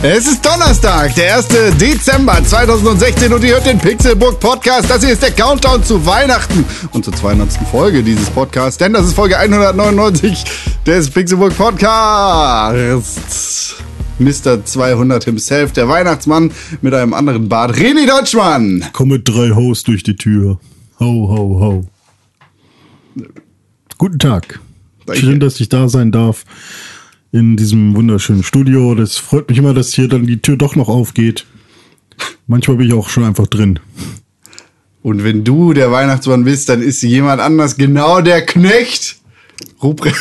Es ist Donnerstag, der 1. Dezember 2016 und ihr hört den Pixelburg Podcast. Das hier ist der Countdown zu Weihnachten und zur 200. Folge dieses Podcasts, denn das ist Folge 199 des Pixelburg Podcasts. Mr. 200 himself, der Weihnachtsmann mit einem anderen Bart, René Deutschmann. Komm mit drei Hoes durch die Tür. Ho, ho, ho. Guten Tag. Danke. Schön, dass ich da sein darf in diesem wunderschönen Studio. Das freut mich immer, dass hier dann die Tür doch noch aufgeht. Manchmal bin ich auch schon einfach drin. Und wenn du der Weihnachtsmann bist, dann ist jemand anders genau der Knecht. Ruprecht.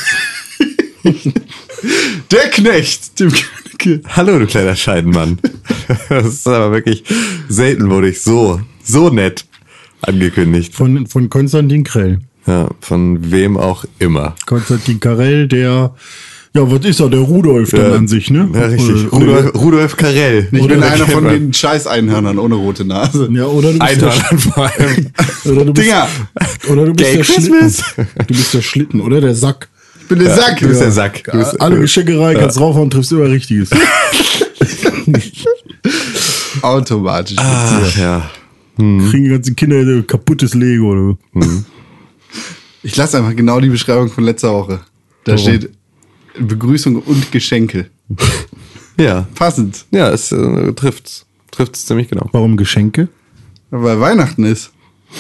der Knecht. Tim Königke. Hallo, du kleiner Scheidenmann. Das ist aber wirklich selten wurde ich so, so nett angekündigt. Von, von Konstantin Krell. Ja, von wem auch immer. Konstantin Karell, der, ja, was ist er? Der Rudolf dann an sich, ne? Ja, richtig. Rudolf, Rudolf Karell. Ich bin einer von den Scheiß-Einhörnern ohne rote Nase. ja, oder du bist der, Einhörnern vor allem. oder du bist, Dinger, oder du bist Gay der Christmas. Schlitten. Du bist der Schlitten, oder der Sack. ich bin der Sack. Du bist der Sack. Du bist, Alle Geschenke rein, kannst raufhauen, triffst immer Richtiges. Automatisch. Ach ja. Kriegen die ganzen Kinder kaputtes Lego oder so. Ich lasse einfach genau die Beschreibung von letzter Woche. Da Warum? steht Begrüßung und Geschenke. Ja. Passend. Ja, es äh, trifft's. Trifft's ziemlich genau. Warum Geschenke? Weil Weihnachten ist.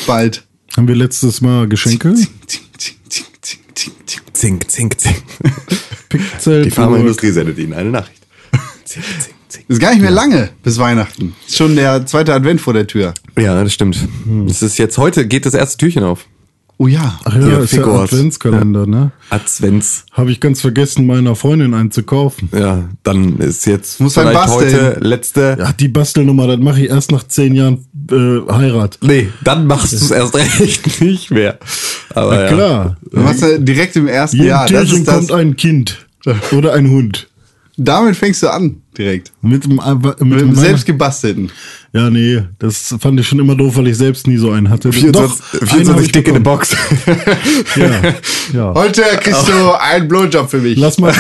Bald. Haben wir letztes Mal Geschenke? Zing, zing. Zink, zink, zink. Pixel. Die Pharmaindustrie sendet Ihnen eine Nachricht. Zink, zink, zink. Ist gar nicht mehr lange bis Weihnachten. Ist schon der zweite Advent vor der Tür. Ja, das stimmt. Es ist jetzt heute geht das erste Türchen auf. Oh ja. Ach ja, Hier, ist ja. Adventskalender, ne? Advents. Habe ich ganz vergessen, meiner Freundin einen zu kaufen. Ja, dann ist jetzt Muss man vielleicht basteln. heute letzte. Ja, die Bastelnummer, das mache ich erst nach zehn Jahren äh, Heirat. Nee, dann machst du es erst recht nicht mehr. Aber Na ja. klar. Du machst ja direkt im ersten Jedem Jahr. Das Türchen ist das. kommt ein Kind. Oder ein Hund. Damit fängst du an. Direkt. Mit dem, äh, mit dem dem selbst gebastelten. Ja, nee, das fand ich schon immer doof, weil ich selbst nie so einen hatte. 24, einen hab 24 ich Stück in der. Box. Ja, ja. Heute kriegst du einen Blowjob für mich. Lass mal,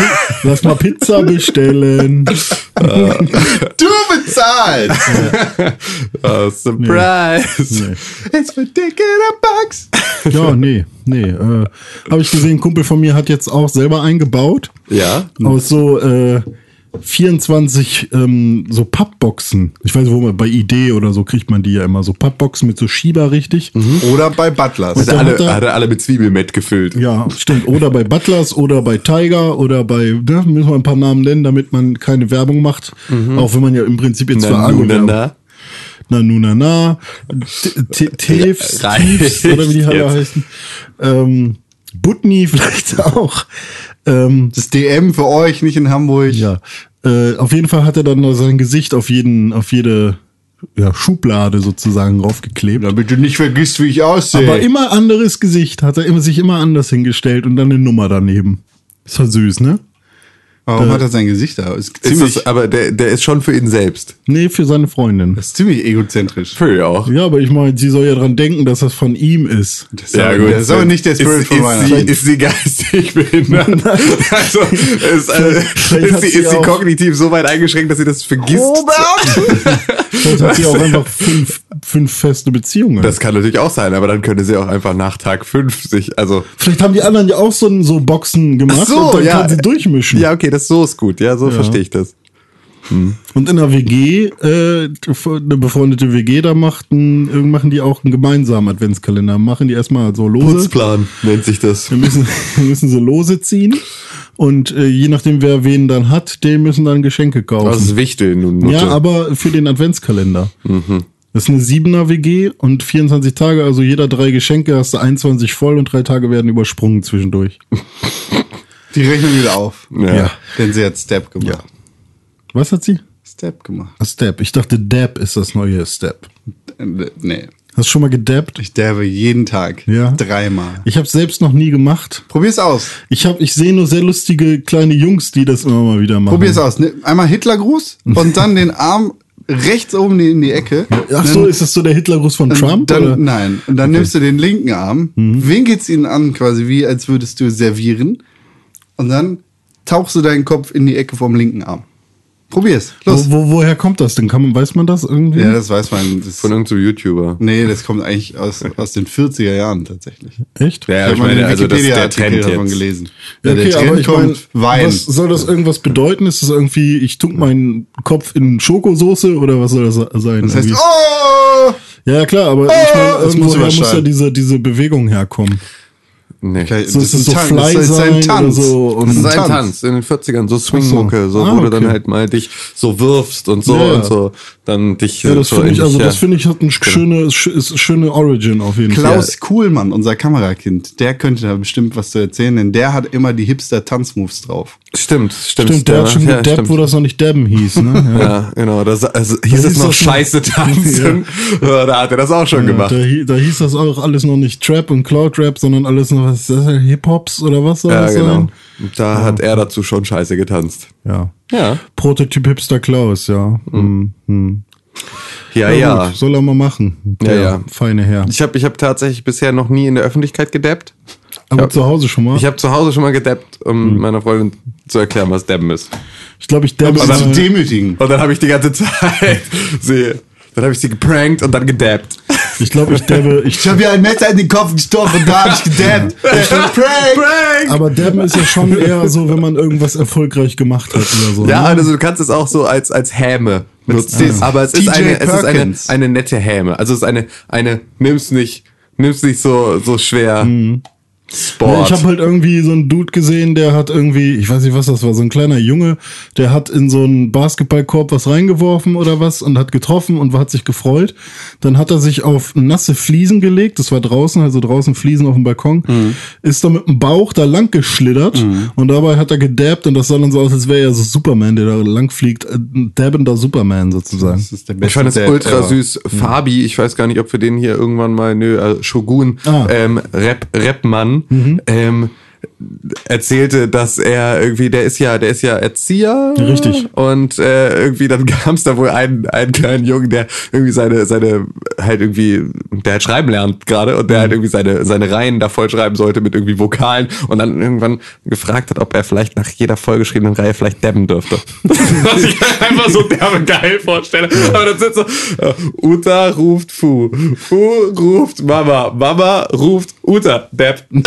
lass mal Pizza bestellen. Du bezahlst. oh, surprise. Nee. It's for dick in a box. Ja, nee, nee. Äh, Habe ich gesehen, ein Kumpel von mir hat jetzt auch selber eingebaut. Ja. Aus so äh, 24 ähm, so Pappboxen. Ich weiß, wo man bei Idee oder so kriegt man die ja immer. So Pappboxen mit so Schieber richtig. Oder bei Butlers. Hat er hat alle, er- hat er alle mit Zwiebelmett gefüllt. Ja, stimmt. Oder bei Butlers oder bei Tiger oder bei, ne, müssen wir ein paar Namen nennen, damit man keine Werbung macht. Auch wenn man ja im Prinzip jetzt für Na, alle nu, na, Werbung- na. Na, nu, na, na. T- T- Teefs, Reicht Teefs, oder wie die alle heißen. Ähm, Butni vielleicht auch. Ähm, Das DM für euch, nicht in Hamburg. ja. Äh, auf jeden Fall hat er dann sein Gesicht auf jeden, auf jede ja, Schublade sozusagen raufgeklebt. Damit du nicht vergisst, wie ich aussehe. Aber immer anderes Gesicht, hat er immer, sich immer anders hingestellt und dann eine Nummer daneben. Ist halt süß, ne? Warum hat er sein Gesicht da? Ist Ist ziemlich, das, aber der, der ist schon für ihn selbst. Nee, für seine Freundin. das ist ziemlich egozentrisch. Für ihn auch. Ja, aber ich meine, sie soll ja dran denken, dass das von ihm ist. Das ist aber, Das ist aber nicht der Spirit ist, von ist, Weihnachten. sie, ist sie geistig behindert? also, ist, äh, hat ist, sie, sie ist kognitiv so weit eingeschränkt, dass sie das vergisst? Vielleicht hat sie auch einfach fünf, fünf feste Beziehungen. Das kann natürlich auch sein, aber dann könnte sie auch einfach nach Tag 5 sich, also. Vielleicht haben die anderen ja auch so, so Boxen gemacht Ach so, und dann ja. kann sie durchmischen. Ja, okay, das so ist gut. Ja, so verstehe ich das. Und in der WG, äh, eine befreundete WG, da machten, machen die auch einen gemeinsamen Adventskalender. Machen die erstmal so lose. Putzplan nennt sich das. Wir müssen, wir müssen so lose ziehen. Und äh, je nachdem, wer wen dann hat, dem müssen dann Geschenke kaufen. Das ist Wichtel nun. Nutte. Ja, aber für den Adventskalender. Mhm. Das ist eine Siebener WG und 24 Tage, also jeder drei Geschenke, hast du 21 voll und drei Tage werden übersprungen zwischendurch. Die rechnen wieder auf. Ja. Ja. Denn sie hat Step gemacht. Was hat sie? Step gemacht. Ah, Step. Ich dachte, Dab ist das neue Step. Nee. Hast du schon mal gedabbt? Ich derbe jeden Tag. Ja. Dreimal. Ich habe selbst noch nie gemacht. Probier's aus. Ich habe, ich sehe nur sehr lustige kleine Jungs, die das immer mal wieder machen. Probier's aus. Ne- Einmal Hitlergruß und dann den Arm rechts oben in die Ecke. Ach so, ist das so der Hitlergruß von Trump? Dann, oder? nein. Und dann nimmst du den linken Arm, Mhm. winkelst ihn an, quasi wie als würdest du servieren. Und dann tauchst du deinen Kopf in die Ecke vom linken Arm. Probier's. Los. Wo, wo, woher kommt das denn? Kann man, weiß man das irgendwie? Ja, das weiß man. Das, Von irgendeinem YouTuber. nee, das kommt eigentlich aus, aus den 40er Jahren tatsächlich. Echt? Ja, ich mal meine, den also das ist der Trend davon jetzt. gelesen. Ja, Ja, der okay, Trend aber ich meine, kommt Wein. was soll das irgendwas bedeuten? Ist das irgendwie, ich tunk meinen Kopf in Schokosoße oder was soll das sein? das heißt, Irgendwie? oh! ja, klar, aber ich meine, irgendwoher muss ja diese, diese Bewegung herkommen. Nee. Okay, So ist es so Tanz, Fly das ist ein Tanz. so und- Das Das ist ist ein Tanz in den 40ern, so Swingmucke, so, Ah, wo du okay. dann halt mal dich so wirfst und so ja. und so, dann dich Ja, das so finde ich, also das finde ich hat eine schöne, sch- ist eine schöne Origin auf jeden Fall. Klaus Kuhlmann, unser Kamerakind, der könnte da bestimmt was zu erzählen, denn der hat immer die Hipster-Tanzmoves drauf. Stimmt, stimmt. Stimmt, der hat schon ja, gedabbt, stimmt. wo das noch nicht Dabben hieß, ne? Ja. Ja, genau. Das, also hieß hieß es noch das noch- Scheiße tanzen. Ja. Da hat er das auch schon Ja, gemacht. da, da hieß das auch alles noch nicht Trap und Cloud Rap, sondern alles noch was ist das, Hip-Hops oder was soll Ja, das genau. sein? Da hat er dazu schon Scheiße getanzt. Ja. Ja. Prototyp Hipster Klaus, ja. Hm. Hm. Ja, ja. gut, soll er mal machen. Ja, Der ja. Feine Herr. Ich habe ich hab tatsächlich bisher noch nie in der Öffentlichkeit gedappt. Aber Ja. zu Hause schon mal. Ich habe zu Hause schon mal gedappt, um meiner Freundin zu erklären, was Dabben ist. Ich glaube, ich dabbe sie zu demütigen. Und dann habe ich die ganze Zeit sie, dann habe ich sie geprankt und dann gedabbt. ich glaube, ich dabbe, ich, Ich habe ihr ein Messer in den Kopf gestochen und da hab ich gedabbt. Prank! Prank! aber dabben ist ja schon eher so, wenn man irgendwas erfolgreich gemacht hat oder so. Ja, ne? also du kannst es auch so als, als Häme nutzen. Ah. Aber es ist, eine, es ist eine, eine nette Häme. Also es ist eine, eine, nimm's nicht, nimm's nicht so, so schwer. Ja, Sport. ich habe halt irgendwie so einen Dude gesehen, der hat irgendwie, ich weiß nicht, was das war, so ein kleiner Junge, der hat in so einen Basketballkorb was reingeworfen oder was und hat getroffen und hat sich gefreut. Dann hat er sich auf nasse Fliesen gelegt, das war draußen, also draußen Fliesen auf dem Balkon, Mhm. ist dann mit dem Bauch da lang geschlittert und dabei hat er gedabbt und das sah dann so aus, als wäre er so Superman, der da lang fliegt, äh, ein dabbender Superman sozusagen. Das ist der ich fand es ultra süß. Fabi, ich weiß gar nicht, ob wir den hier irgendwann mal, nö, äh, Shogun, Ah. ähm, Rap, Rapmann, ähm, erzählte, dass er irgendwie, der ist ja, der ist ja Erzieher. Richtig. Und äh, irgendwie dann gab es da wohl einen, einen kleinen Jungen, der irgendwie seine, seine, halt irgendwie, der halt schreiben lernt gerade und der halt irgendwie seine, seine Reihen da voll schreiben sollte mit irgendwie Vokalen und dann irgendwann gefragt hat, ob er vielleicht nach jeder vollgeschriebenen Reihe vielleicht dabben dürfte. Was ich einfach so derbe geil vorstelle. Aber dann sind so, äh, Uta ruft Fu, Fu ruft Mama, Mama ruft Uta, Depp.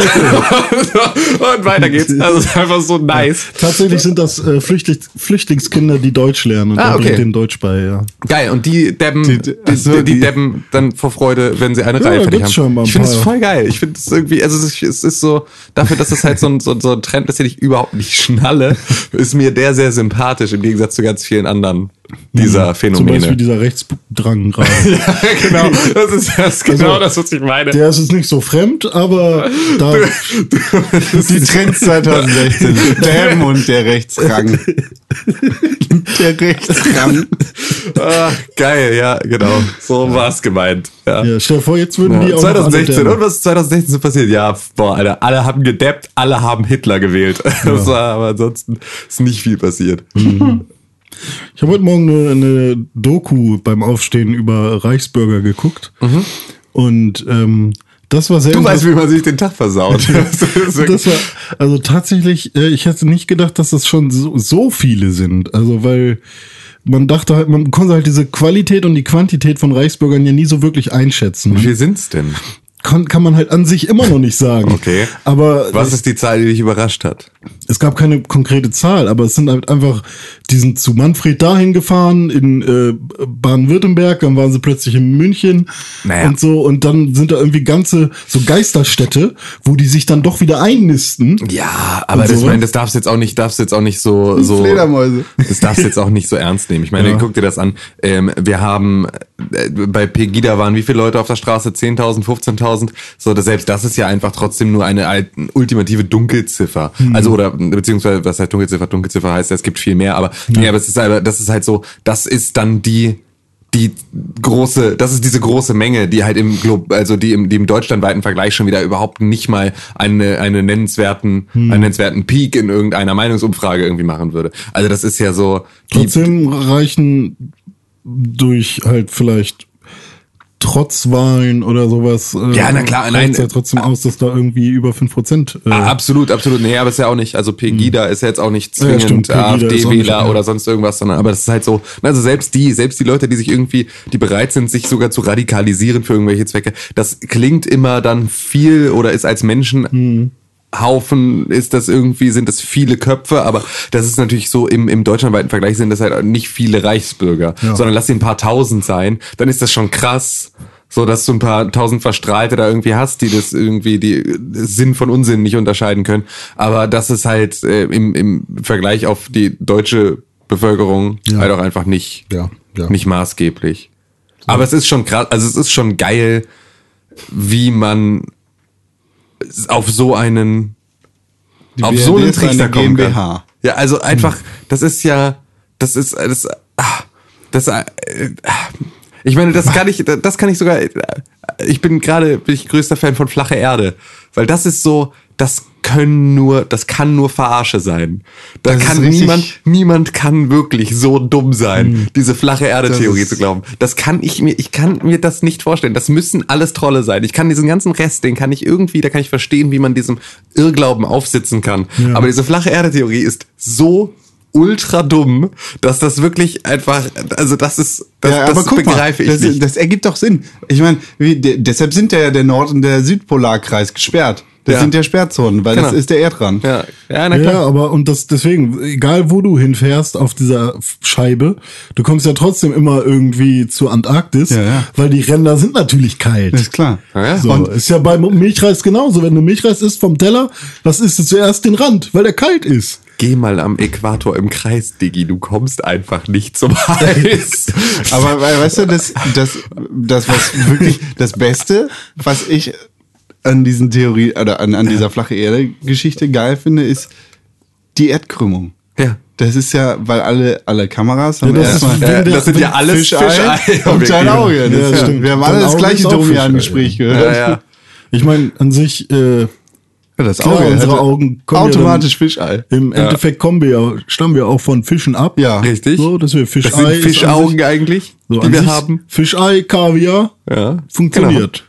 und weiter geht's. Also es ist einfach so nice. Tatsächlich sind das äh, Flüchtlings Flüchtlingskinder, die Deutsch lernen und Ah, okay. bringt denen Deutsch bei, ja. Geil, und die Debben, die, Die- die, die, die- Debben dann vor Freude, wenn sie eine Ja, Reihe fertig haben. ich finde es voll geil. Ich finde es irgendwie, also es ist, es ist so, dafür, dass es halt so ein, so, so ein Trend ist, den ich überhaupt nicht schnalle, ist mir der sehr sympathisch im Gegensatz zu ganz vielen anderen dieser Zum Phänomene. Beispiel dieser Rechtsdrang gerade. ja, genau. Das ist, das ist genau Also, das, was ich meine. Der ist jetzt nicht so fremd, aber da, Die Trends 2016. Damn und der Rechtsrang. der Rechtsrang. ah, geil, ja, genau. So war's gemeint. Ja. ja, stell dir vor, jetzt würden die Ja, auch noch alle 2016. dabben. Und was ist 2016 so passiert? Ja, boah, Alter, alle haben gedappt, alle haben Hitler gewählt. Das war, aber ansonsten ist nicht viel passiert. Ich habe heute Morgen eine, eine Doku beim Aufstehen über Reichsbürger geguckt. Und ähm, das war sehr Du weißt, wie man sich den Tag versaut. Das war, also tatsächlich, äh, ich hätte nicht gedacht, dass das schon so, so viele sind. Also weil man dachte halt, man konnte halt diese Qualität und die Quantität von Reichsbürgern ja nie so wirklich einschätzen. Wie viel sind's denn? Kann, kann man halt an sich immer noch nicht sagen. Okay. Aber Was ist die Zahl, die dich überrascht hat? es gab keine konkrete Zahl, aber es sind halt einfach, die sind zu Manfred dahin gefahren, in äh, Baden-Württemberg, dann waren sie plötzlich in München Naja. und so, und dann sind da irgendwie ganze so Geisterstädte, wo die sich dann doch wieder einnisten. Ja, aber das, so, mein, was? das darfst jetzt auch nicht, darfst jetzt auch nicht so, so. Fledermäuse. Das darfst jetzt auch nicht so ernst nehmen. Ich meine, Ja. guck dir das an. Ähm, wir haben äh, bei Pegida waren wie viele Leute auf der Straße? 10.000, 15.000. So, das, selbst das ist ja einfach trotzdem nur eine alt- ultimative Dunkelziffer. Also oder beziehungsweise was heißt Dunkelziffer? Dunkelziffer heißt, es gibt viel mehr. Aber nee, aber es ist halt, das ist halt so. Das ist dann die die große, das ist diese große Menge, die halt im Glob, also die im, die im deutschlandweiten Vergleich schon wieder überhaupt nicht mal eine, eine nennenswerten, einen nennenswerten Peak in irgendeiner Meinungsumfrage irgendwie machen würde. Also das ist ja so, die, Trotzdem reichen durch halt vielleicht Trotzwahlen oder sowas. äh, Ja, na klar, nein. ja trotzdem aus, dass da irgendwie über 5% äh, Ah, absolut, absolut. Nee, aber ist ja auch nicht, also Pegida ist ja jetzt auch nicht Ja, ja, zwingend nicht, AfD-Wähler ja. oder sonst irgendwas, sondern aber das ist halt so, also selbst die, selbst die Leute, die sich irgendwie, die bereit sind, sich sogar zu radikalisieren für irgendwelche Zwecke, das klingt immer dann viel oder ist als Menschen Hm. Haufen ist das irgendwie, sind das viele Köpfe, aber das ist natürlich so im, im deutschlandweiten Vergleich sind das halt nicht viele Reichsbürger, Ja. sondern lass sie ein paar tausend sein, dann ist das schon krass, so dass du ein paar tausend Verstrahlte da irgendwie hast, die das irgendwie, die Sinn von Unsinn nicht unterscheiden können. Aber das ist halt äh, im, im Vergleich auf die deutsche Bevölkerung Ja. halt auch einfach nicht, Ja, ja. nicht maßgeblich. Aber es ist schon krass, also es ist schon geil, wie man auf so einen Die auf BRD so einen Trichter kommen kann. GmbH. Ja, also einfach, das ist ja, das ist, das, ah, das, äh, ich meine, das kann ich, das kann ich sogar, ich bin gerade, bin ich größter Fan von flache Erde, weil das ist so, das können nur, das kann nur Verarsche sein. Da Das kann niemand, niemand kann wirklich so dumm sein, diese flache Erde-Theorie zu glauben. Das kann ich mir, ich kann mir das nicht vorstellen. Das müssen alles Trolle sein. Ich kann diesen ganzen Rest, den kann ich irgendwie, da kann ich verstehen, wie man diesem Irrglauben aufsitzen kann. Aber diese flache Erde-Theorie ist so ultra dumm, dass das wirklich einfach, also das ist, das, ja, das guck mal, begreife ich das, nicht. das ergibt doch Sinn. Ich meine, deshalb sind ja der Nord- und der Südpolarkreis gesperrt. Das Ja. sind ja Sperrzonen, weil das Genau. ist der Erdrand. ja, ja, na Ja, klar. aber und das deswegen, egal wo du hinfährst auf dieser Scheibe, du kommst ja trotzdem immer irgendwie zur Antarktis, Ja, ja. weil die Ränder sind natürlich kalt. Das ist klar. Ja, ja. So, Und ist ja beim Milchreis genauso. Wenn du Milchreis isst vom Teller, das isst du zuerst den Rand, weil der kalt ist. Geh mal am Äquator im Kreis, Diggi, du kommst einfach nicht zum Eis. Aber we- weißt du, das, das, das was wirklich das Beste, was ich an diesen Theorie oder an, an dieser flache Erde-Geschichte geil finde, ist die Erdkrümmung. ja. Das ist ja, weil alle, alle Kameras haben Ja, das erstmal Äh, der- das sind ja alles Fischei, Fischei. und dein Auge. Ja, Das, ja, stimmt. wir haben alle das gleiche Domian-Gespräch gehört. Ja, ja. Ich meine, an sich, äh, Ja, das Klar, Auge unsere hätte Augen kommen automatisch Fischei. im Endeffekt kommen wir ja, stammen wir auch von Fischen ab. Ja. Richtig. So, dass wir Fischei. Das sind Fischaugen sich- eigentlich, so, die wir sich haben. Fischei, Kaviar, Ja, funktioniert.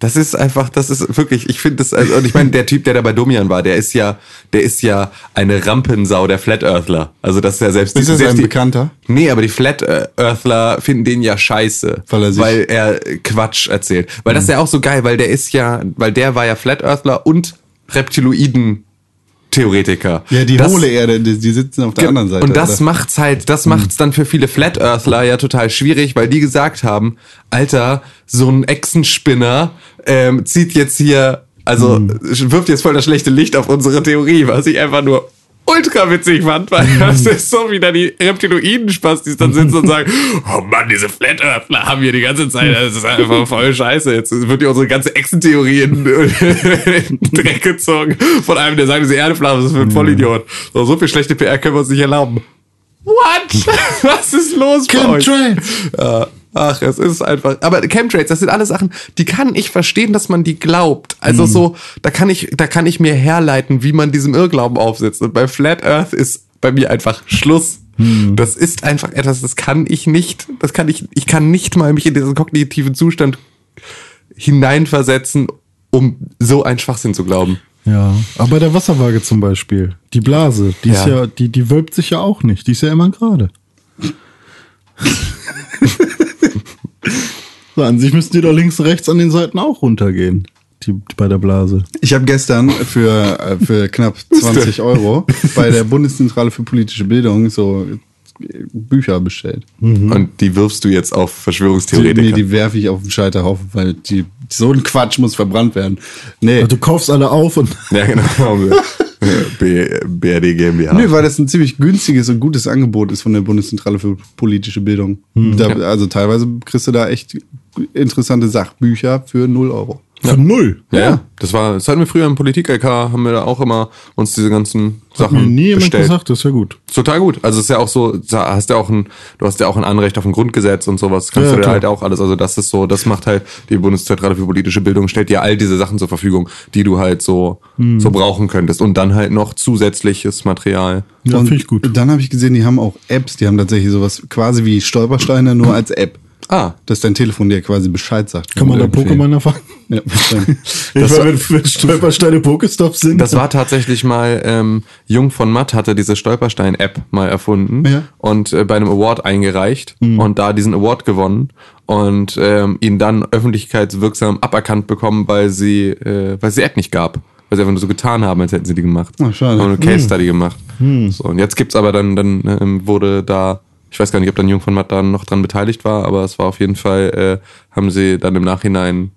Das ist einfach, das ist wirklich, ich finde das, also, und ich meine, der Typ, der da bei Domian war, der ist ja, der ist ja eine Rampensau der Flat Earthler. Also das ist ja selbst Ist das selbst ein Bekannter? Nee, aber die Flat Earthler finden den ja scheiße, Weil er sich- weil er Quatsch erzählt. Weil das ist ja auch so geil, weil der ist ja, weil der war ja Flat Earthler und Reptiloiden Theoretiker. Ja, die das, hohle Erde, die, die sitzen auf der anderen Seite. Und das oder? macht's halt, das macht's dann für viele Flat Earthler ja total schwierig, weil die gesagt haben, Alter, so ein Echsenspinner ähm, zieht jetzt hier, also wirft jetzt voll das schlechte Licht auf unsere Theorie, was ich einfach nur ultra witzig fand, weil das ist so wieder die Reptiloiden-Spaß, die dann sitzen und sagen, oh Mann, diese Flat Earthler haben wir die ganze Zeit, das ist einfach voll scheiße. Jetzt wird hier unsere ganze Echsentheorie in, in den Dreck gezogen von einem, der sagt, diese Erde flach ist, das ist ein Vollidiot. So, so viel schlechte PR können wir uns nicht erlauben. What? Was ist los bei euch? Ja. Ach, es ist einfach. Aber Chemtrails, das sind alle Sachen, die kann ich verstehen, dass man die glaubt. Also so, da kann ich, da kann ich mir herleiten, wie man diesem Irrglauben aufsetzt. Und bei Flat Earth ist bei mir einfach Schluss. Das ist einfach etwas, das kann ich nicht. Das kann ich, ich kann nicht mal mich in diesen kognitiven Zustand hineinversetzen, um so einen Schwachsinn zu glauben. Ja, aber bei der Wasserwaage zum Beispiel, die Blase, die ist Ja. ja, die, die wölbt sich ja auch nicht, die ist ja immer gerade. so, an sich müssten die doch links und rechts an den Seiten auch runtergehen, die, die bei der Blase. Ich habe gestern für, äh, für knapp 20 Euro bei der Bundeszentrale für politische Bildung so äh, Bücher bestellt. Und die wirfst du jetzt auf Die, Verschwörungstheoretiker. nee, die werfe ich auf den Scheiterhaufen, weil die, so ein Quatsch muss verbrannt werden. Nee, Also du kaufst alle auf und ja, genau. B, BRD GmbH. nee, weil das ein ziemlich günstiges und gutes Angebot ist von der Bundeszentrale für politische Bildung. Da, also teilweise kriegst du da echt interessante Sachbücher für 0 Euro. Von null. Ja, ja. Das war, das hatten wir früher im Politik-LK, haben wir da auch immer uns diese ganzen Hat mir Sachen nie jemand bestellt. gesagt, das ist ja gut. Ist Total gut. Also es ist ja auch so, da hast ja auch ein, du hast ja auch ein Anrecht auf ein Grundgesetz und sowas. Kannst Ja, du dir klar. halt auch alles. Also das ist so, das macht halt die Bundeszentrale für politische Bildung, stellt dir all diese Sachen zur Verfügung, die du halt so, Hm. so brauchen könntest. Und dann halt noch zusätzliches Material. Ja, finde ich gut. Dann habe ich gesehen, die haben auch Apps, die haben tatsächlich sowas quasi wie Stolpersteine, nur als App. Ah. Dass dein Telefon dir quasi Bescheid sagt. Kann man da. Pokémon erfahren? Ja, Das war- wenn, wenn Stolpersteine Pokestops sind. Das war tatsächlich mal, ähm, Jung von Matt hatte diese Stolperstein-App mal erfunden Ja. und äh, bei einem Award eingereicht und da diesen Award gewonnen und ähm, ihn dann öffentlichkeitswirksam aberkannt bekommen, weil sie, äh, weil sie die App nicht gab. Weil sie einfach nur so getan haben, als hätten sie die gemacht. Ach, schade. Haben eine Case Study gemacht. So, und jetzt gibt's aber dann, dann ähm, wurde da, ich weiß gar nicht, ob dann Jung von Matt da noch dran beteiligt war, aber es war auf jeden Fall, äh, haben sie dann im Nachhinein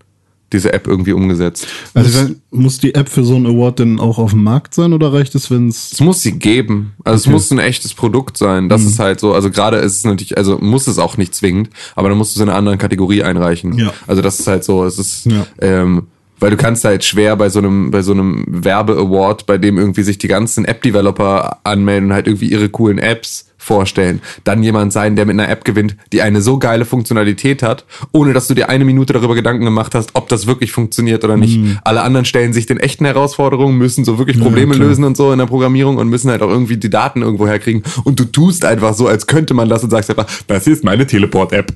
diese App irgendwie umgesetzt. Also, muss, muss die App für so einen Award denn auch auf dem Markt sein oder reicht es, wenn es. Es muss sie geben. Also es muss ein echtes Produkt sein. Das ist halt so. Also gerade ist es natürlich, also muss es auch nicht zwingend, aber dann musst du es in einer anderen Kategorie einreichen. Ja. Also das ist halt so. Es ist, Ja. ähm, weil du kannst halt schwer bei so einem, bei so einem Werbe-Award, bei dem irgendwie sich die ganzen App-Developer anmelden und halt irgendwie ihre coolen Apps vorstellen, dann jemand sein, der mit einer App gewinnt, die eine so geile Funktionalität hat, ohne dass du dir eine Minute darüber Gedanken gemacht hast, ob das wirklich funktioniert oder nicht. Alle anderen stellen sich den echten Herausforderungen, müssen so wirklich Probleme klar. lösen und so in der Programmierung und müssen halt auch irgendwie die Daten irgendwo herkriegen. Und du tust einfach so, als könnte man das und sagst einfach, das hier ist meine Teleport-App.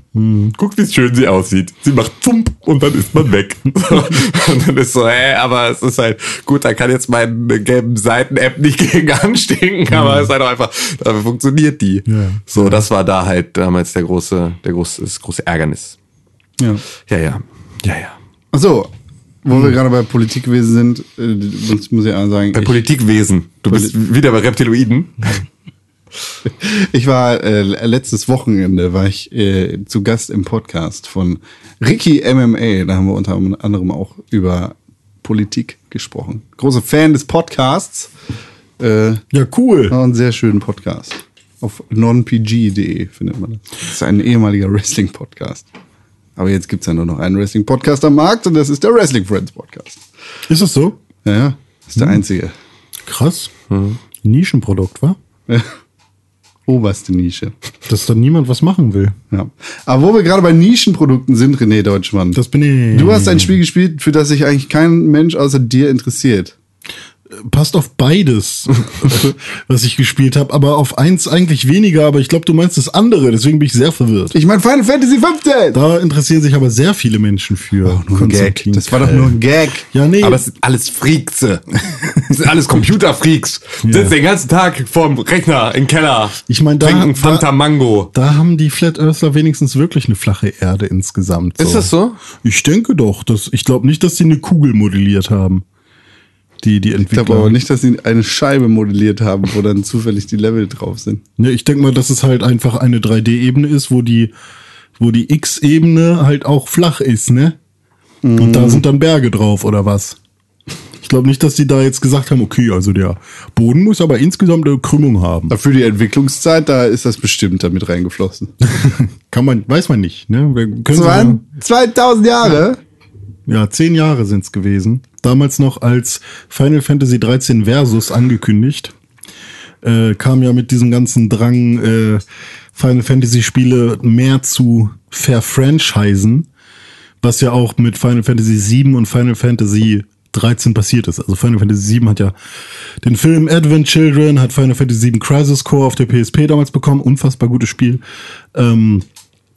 Guck, wie schön sie aussieht. Sie macht Zump und dann ist man weg. und dann ist so, hä, aber es ist halt, gut, da kann jetzt meine gelben Seiten-App nicht gegen anstinken, aber es ist halt auch einfach, dafür funktioniert die. Ja. So, das war da halt damals der große, der große, das große Ärgernis. ja. Ja, ja. Ja, ja. Achso, wo wir gerade bei Politik gewesen sind, äh, muss, muss ich auch sagen, Bei ich, Politikwesen. Du bist wieder bei Reptiloiden. ich war äh, letztes Wochenende war ich äh, zu Gast im Podcast von Ricky MMA. Da haben wir unter anderem auch über Politik gesprochen. Großer Fan des Podcasts. Äh, Ja, cool. War einen sehr schönen Podcast. Auf nonpg.de findet man das. Das ist ein ehemaliger Wrestling-Podcast. Aber jetzt gibt's ja nur noch einen Wrestling-Podcast am Markt und das ist der Wrestling Friends Podcast. Ist es so? Ja, ja. Das ist der einzige. Krass. Nischenprodukt, wa? Ja. Oberste Nische. Dass da niemand was machen will. Ja. Aber wo wir gerade bei Nischenprodukten sind, René Deutschmann. Das bin ich. du hast ein Spiel gespielt, für das sich eigentlich kein Mensch außer dir interessiert. Passt auf beides, was ich gespielt habe, aber auf eins eigentlich weniger, aber ich glaube, du meinst das andere, deswegen bin ich sehr verwirrt. Ich meine Final Fantasy 15! Da interessieren sich aber sehr viele Menschen für. nur ein Gag. Das war doch nur ein Gag. Ja, nee. Aber es sind alles Freaks. Es sind alles Computerfreaks. Sitzen den ganzen Tag vorm Rechner im Keller. Ich mein, da- Trinken da- Fanta Mango. da haben die Flat Earthler wenigstens wirklich eine flache Erde insgesamt. Ist das so? Ich denke doch. Das, ich glaube nicht, dass sie eine Kugel modelliert haben. Die, die Ich Entwickler. glaube aber nicht, dass sie eine Scheibe modelliert haben, wo dann zufällig die Level drauf sind. Ne, ich denke mal, dass es halt einfach eine 3D-Ebene ist, wo die, wo die X-Ebene halt auch flach ist, ne? Und da sind dann Berge drauf, oder was? Ich glaube nicht, dass die da jetzt gesagt haben, okay, also der Boden muss aber insgesamt eine Krümmung haben. Für die Entwicklungszeit, da ist das bestimmt damit reingeflossen. Kann man, weiß man nicht, ne? Wir können Das waren 2000 Jahre. Ja, zehn Jahre sind's gewesen. Damals noch als Final Fantasy 13 Versus angekündigt. Äh, kam ja mit diesem ganzen Drang, äh, Final Fantasy Spiele mehr zu verfranchisen, was ja auch mit Final Fantasy 7 und Final Fantasy 13 passiert ist. Also Final Fantasy 7 hat ja den Film Advent Children, hat Final Fantasy 7 Crisis Core auf der PSP damals bekommen, unfassbar gutes Spiel. Ähm,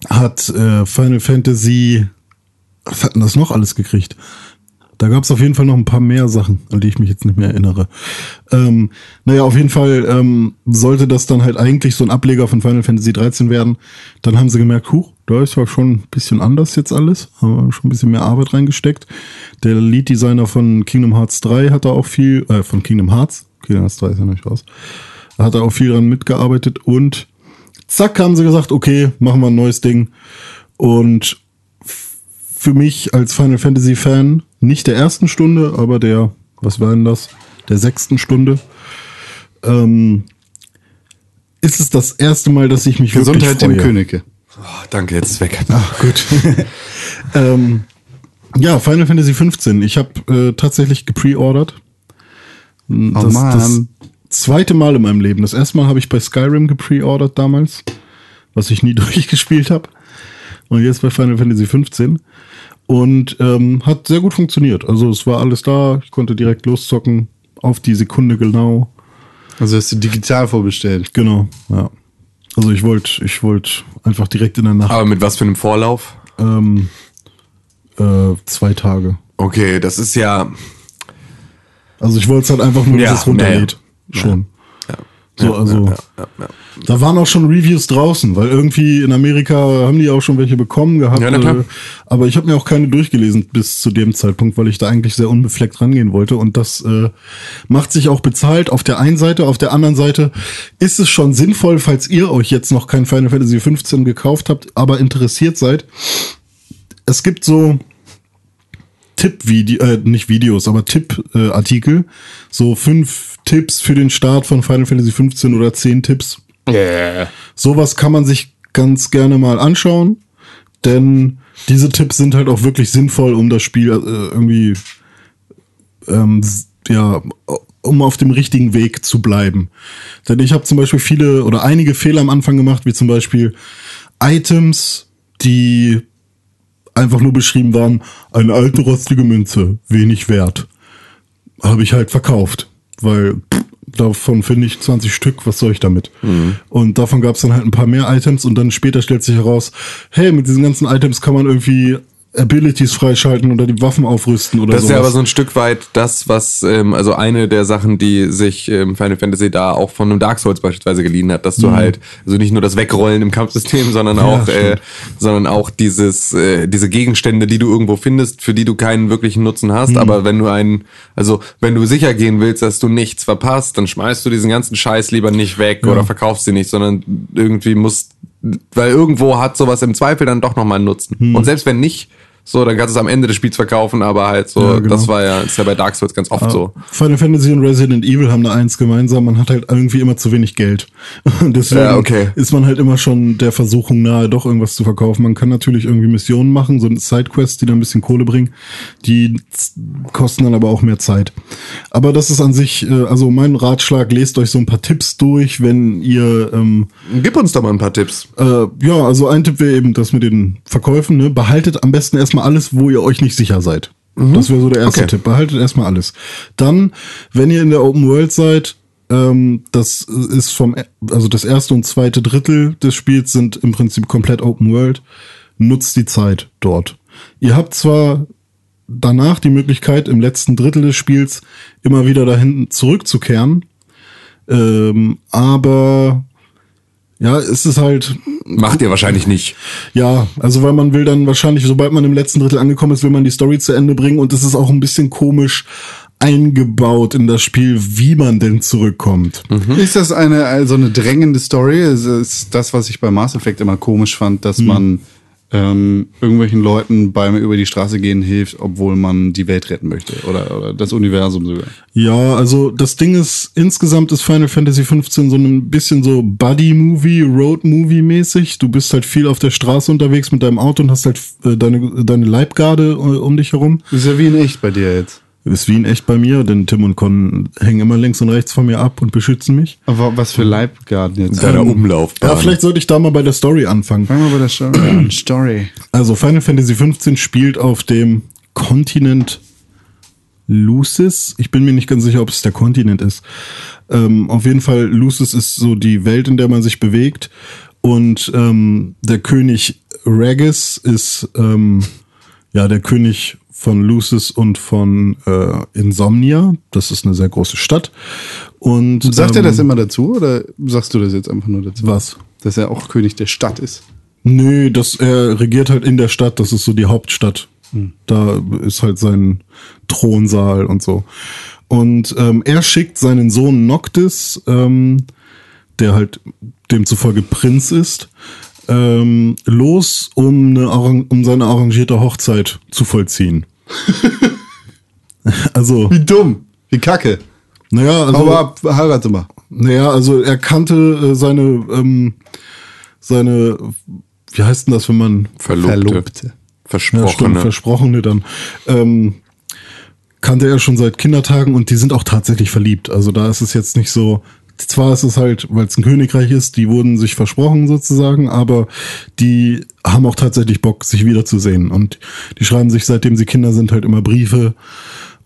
hat äh, Final Fantasy was hat denn das noch alles gekriegt? Da gab es auf jeden Fall noch ein paar mehr Sachen, an die ich mich jetzt nicht mehr erinnere. Ähm, naja, auf jeden Fall ähm, sollte das dann halt eigentlich so ein Ableger von Final Fantasy 13 werden. Dann haben sie gemerkt, huch, da ist ja schon ein bisschen anders jetzt alles. Haben schon ein bisschen mehr Arbeit reingesteckt. Der Lead-Designer von Kingdom Hearts 3 hat da auch viel, äh, von Kingdom Hearts, Kingdom Hearts 3 ist ja nicht raus, hat da auch viel dran mitgearbeitet und zack haben sie gesagt, okay, machen wir ein neues Ding. Und für mich als Final Fantasy Fan nicht der ersten Stunde, aber der, was war denn das? Der sechsten Stunde. Ähm, ist es das erste Mal, dass ich mich Gesundheit wirklich dem freue. Königke. Oh, danke, jetzt ist weg. Gut. ähm, Ja, Final Fantasy 15. Ich habe äh, tatsächlich gepreordert. Das, Oh Mann. das zweite Mal in meinem Leben. Das erste Mal habe ich bei Skyrim gepreordert damals, was ich nie durchgespielt habe. Und jetzt bei Final Fantasy 15. Und ähm, hat sehr gut funktioniert. Also es war alles da. Ich konnte direkt loszocken. Auf die Sekunde genau. Also hast du digital vorbestellt. Genau, ja. Also ich wollte ich wollte einfach direkt in der Nacht Aber mit was für einem Vorlauf? ähm, äh, zwei Tage. Okay, das ist ja. Also ich wollte es halt einfach nur, Ja, dass es runterlädt. nee. Schon. Ja. So, also ja, ja, ja. da waren auch schon Reviews draußen, weil irgendwie in Amerika haben die auch schon welche bekommen gehabt. Ja, äh, aber ich habe mir auch keine durchgelesen bis zu dem Zeitpunkt, weil ich da eigentlich sehr unbefleckt rangehen wollte. Und das äh, macht sich auch bezahlt auf der einen Seite. Auf der anderen Seite ist es schon sinnvoll, falls ihr euch jetzt noch kein Final Fantasy 15 gekauft habt, aber interessiert seid. Es gibt so Tipp-Video, äh, nicht Videos, aber Tipp-Artikel. so fünf Tipps für den Start von Final Fantasy 15 oder zehn Tipps. Sowas kann man sich ganz gerne mal anschauen, denn diese Tipps sind halt auch wirklich sinnvoll, um das Spiel äh, irgendwie, ähm, ja, um auf dem richtigen Weg zu bleiben. Denn ich habe zum Beispiel viele oder einige Fehler am Anfang gemacht, wie zum Beispiel Items, die einfach nur beschrieben waren, eine alte rostige Münze, wenig wert. Habe ich halt verkauft, weil pff, davon finde ich 20 Stück, was soll ich damit? Und davon gab es dann halt ein paar mehr Items und dann später stellt sich heraus, hey, mit diesen ganzen Items kann man irgendwie Abilities freischalten oder die Waffen aufrüsten oder Das ist ja sowas. aber so ein Stück weit das, was, ähm, also eine der Sachen, die sich ähm, Final Fantasy da auch von einem Dark Souls beispielsweise geliehen hat, dass du halt, also nicht nur das Wegrollen im Kampfsystem, sondern auch, äh, sondern auch dieses, äh, diese Gegenstände, die du irgendwo findest, für die du keinen wirklichen Nutzen hast, aber wenn du einen, also wenn du sicher gehen willst, dass du nichts verpasst, dann schmeißt du diesen ganzen Scheiß lieber nicht weg oder verkaufst sie nicht, sondern irgendwie musst, weil irgendwo hat sowas im Zweifel dann doch nochmal einen Nutzen. Und selbst wenn nicht, so, dann kannst du es am Ende des Spiels verkaufen, aber halt so, Ja, genau. das war ja, ist ja bei Dark Souls ganz oft so. Final Fantasy und Resident Evil haben da eins gemeinsam, man hat halt irgendwie immer zu wenig Geld. Deswegen Ja, okay. ist man halt immer schon der Versuchung nahe, doch irgendwas zu verkaufen. Man kann natürlich irgendwie Missionen machen, so Sidequests, die dann ein bisschen Kohle bringen. Die kosten dann aber auch mehr Zeit. Aber das ist an sich, äh, also mein Ratschlag, lest euch so ein paar Tipps durch, wenn ihr ähm, Gib uns doch mal ein paar Tipps. äh, ja, also ein Tipp wäre eben das mit den Verkäufen. Ne? Behaltet am besten erstmal alles, wo ihr euch nicht sicher seid. Das wäre so der erste Okay. Tipp. Behaltet erstmal alles. Dann, wenn ihr in der Open World seid, ähm, das ist vom, also das erste und zweite Drittel des Spiels sind im Prinzip komplett Open World. Nutzt die Zeit dort. Ihr habt zwar danach die Möglichkeit, im letzten Drittel des Spiels immer wieder dahin zurückzukehren, ähm, aber ja, es ist halt, Macht ihr wahrscheinlich nicht. ja, also weil man will dann wahrscheinlich, sobald man im letzten Drittel angekommen ist, will man die Story zu Ende bringen und es ist auch ein bisschen komisch eingebaut in das Spiel, wie man denn zurückkommt. Ist das eine also eine drängende Story? Es ist das, was ich bei Mass Effect immer komisch fand, dass man ähm, irgendwelchen Leuten beim über die Straße gehen hilft, obwohl man die Welt retten möchte oder, oder das Universum sogar. Ja, also das Ding ist, insgesamt ist Final Fantasy 15 so ein bisschen so Buddy-Movie, Road-Movie-mäßig. Du bist halt viel auf der Straße unterwegs mit deinem Auto und hast halt äh, deine, deine Leibgarde äh, um dich herum. Das ist ja wie in echt bei dir jetzt. Ist wie in echt bei mir, denn Tim und Con hängen immer links und rechts von mir ab und beschützen mich. Aber was für Leibgarten jetzt? Deiner Umlaufbahn. Ja, vielleicht sollte ich da mal bei der Story anfangen. Fangen wir bei der Story an. Story. Also Final Fantasy 15 spielt auf dem Kontinent Lucis. Ich bin mir nicht ganz sicher, ob es der Kontinent ist. Ähm, auf jeden Fall, Lucis ist so die Welt, in der man sich bewegt. Und ähm, der König Regis ist ähm, ja der König von Lucis und von äh, Insomnia. Das ist eine sehr große Stadt. Und Sagt er ähm, das immer dazu oder sagst du das jetzt einfach nur dazu? Was? Dass er auch König der Stadt ist. Nö, das, er regiert halt in der Stadt, das ist so die Hauptstadt. Da ist halt sein Thronsaal und so. Und ähm, er schickt seinen Sohn Noctis, ähm, der halt demzufolge Prinz ist, ähm, los, um, eine, um seine arrangierte Hochzeit zu vollziehen. also, Wie dumm. Wie kacke. naja, also, Hau ab, heirate mal. naja, also er kannte äh, seine, ähm, seine, wie heißt denn das, wenn man Verlobte. Verlobte. Versprochene. Ja, stimmt, Versprochene dann. Ähm, kannte er schon seit Kindertagen und die sind auch tatsächlich verliebt. Also da ist es jetzt nicht so. Zwar ist es halt, weil es ein Königreich ist, die wurden sich versprochen sozusagen, aber die haben auch tatsächlich Bock, sich wiederzusehen. Und die schreiben sich, seitdem sie Kinder sind, halt immer Briefe.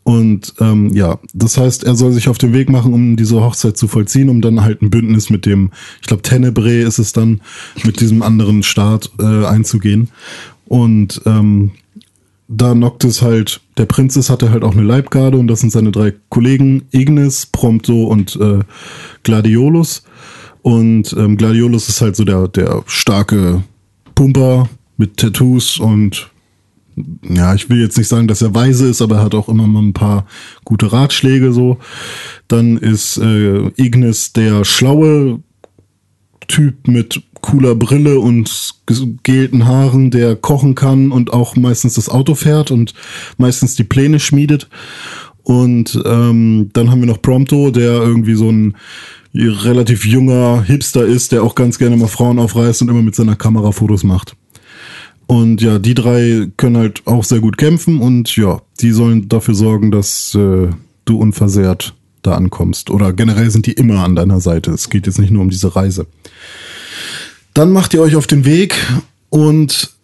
Und ähm, ja, das heißt, er soll sich auf den Weg machen, um diese Hochzeit zu vollziehen, um dann halt ein Bündnis mit dem, ich glaube, Tenebrae ist es dann, mit diesem anderen Staat äh, einzugehen. Und ähm, da Noctis halt der Prinz ist, hat er halt auch eine Leibgarde und das sind seine drei Kollegen, Ignis, Prompto und äh, Gladiolus. Und ähm, Gladiolus ist halt so der, der starke Pumper mit Tattoos und ja, ich will jetzt nicht sagen, dass er weise ist, aber er hat auch immer mal ein paar gute Ratschläge so. Dann ist äh, Ignis der schlaue Typ mit cooler Brille und gelten Haaren, der kochen kann und auch meistens das Auto fährt und meistens die Pläne schmiedet. Und ähm, dann haben wir noch Prompto, der irgendwie so ein relativ junger Hipster ist, der auch ganz gerne mal Frauen aufreißt und immer mit seiner Kamera Fotos macht. Und ja, die drei können halt auch sehr gut kämpfen und ja, die sollen dafür sorgen, dass äh, du unversehrt da ankommst. Oder generell sind die immer an deiner Seite. Es geht jetzt nicht nur um diese Reise. Dann macht ihr euch auf den Weg und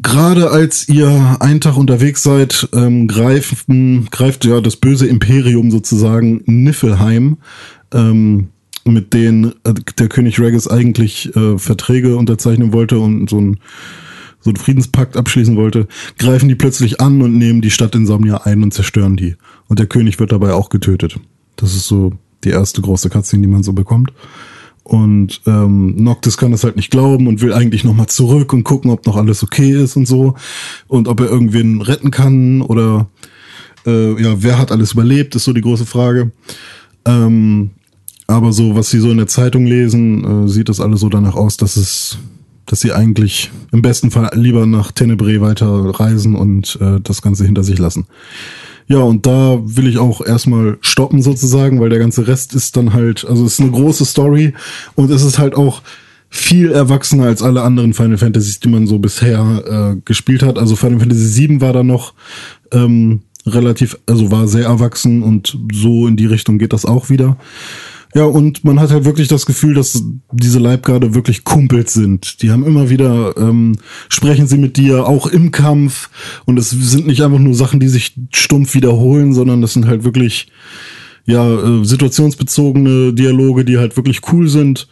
gerade als ihr einen Tag unterwegs seid, ähm, greifen, greift ja das böse Imperium sozusagen Niffelheim, ähm, mit denen äh, der König Regis eigentlich äh, Verträge unterzeichnen wollte und so ein so einen Friedenspakt abschließen wollte, greifen die plötzlich an und nehmen die Stadt Insomnia ein und zerstören die. Und der König wird dabei auch getötet. Das ist so die erste große Cutscene, die man so bekommt. Und ähm, Noctis kann das halt nicht glauben und will eigentlich nochmal zurück und gucken, ob noch alles okay ist und so. Und ob er irgendwen retten kann oder äh, ja, wer hat alles überlebt, ist so die große Frage. Ähm, aber so, was sie so in der Zeitung lesen, äh, sieht das alles so danach aus, dass es dass sie eigentlich im besten Fall lieber nach Tenebrae weiter reisen und äh, das Ganze hinter sich lassen. Ja, und da will ich auch erstmal stoppen sozusagen, weil der ganze Rest ist dann halt, also es ist eine große Story und es ist halt auch viel erwachsener als alle anderen Final Fantasies, die man so bisher äh, gespielt hat. Also Final Fantasy VII war da noch ähm, relativ, also war sehr erwachsen und so in die Richtung geht das auch wieder. Ja, und man hat halt wirklich das Gefühl, dass diese Leibgarde wirklich Kumpels sind. Die haben immer wieder, ähm, sprechen sie mit dir, auch im Kampf. Und es sind nicht einfach nur Sachen, die sich stumpf wiederholen, sondern das sind halt wirklich, ja, äh, situationsbezogene Dialoge, die halt wirklich cool sind.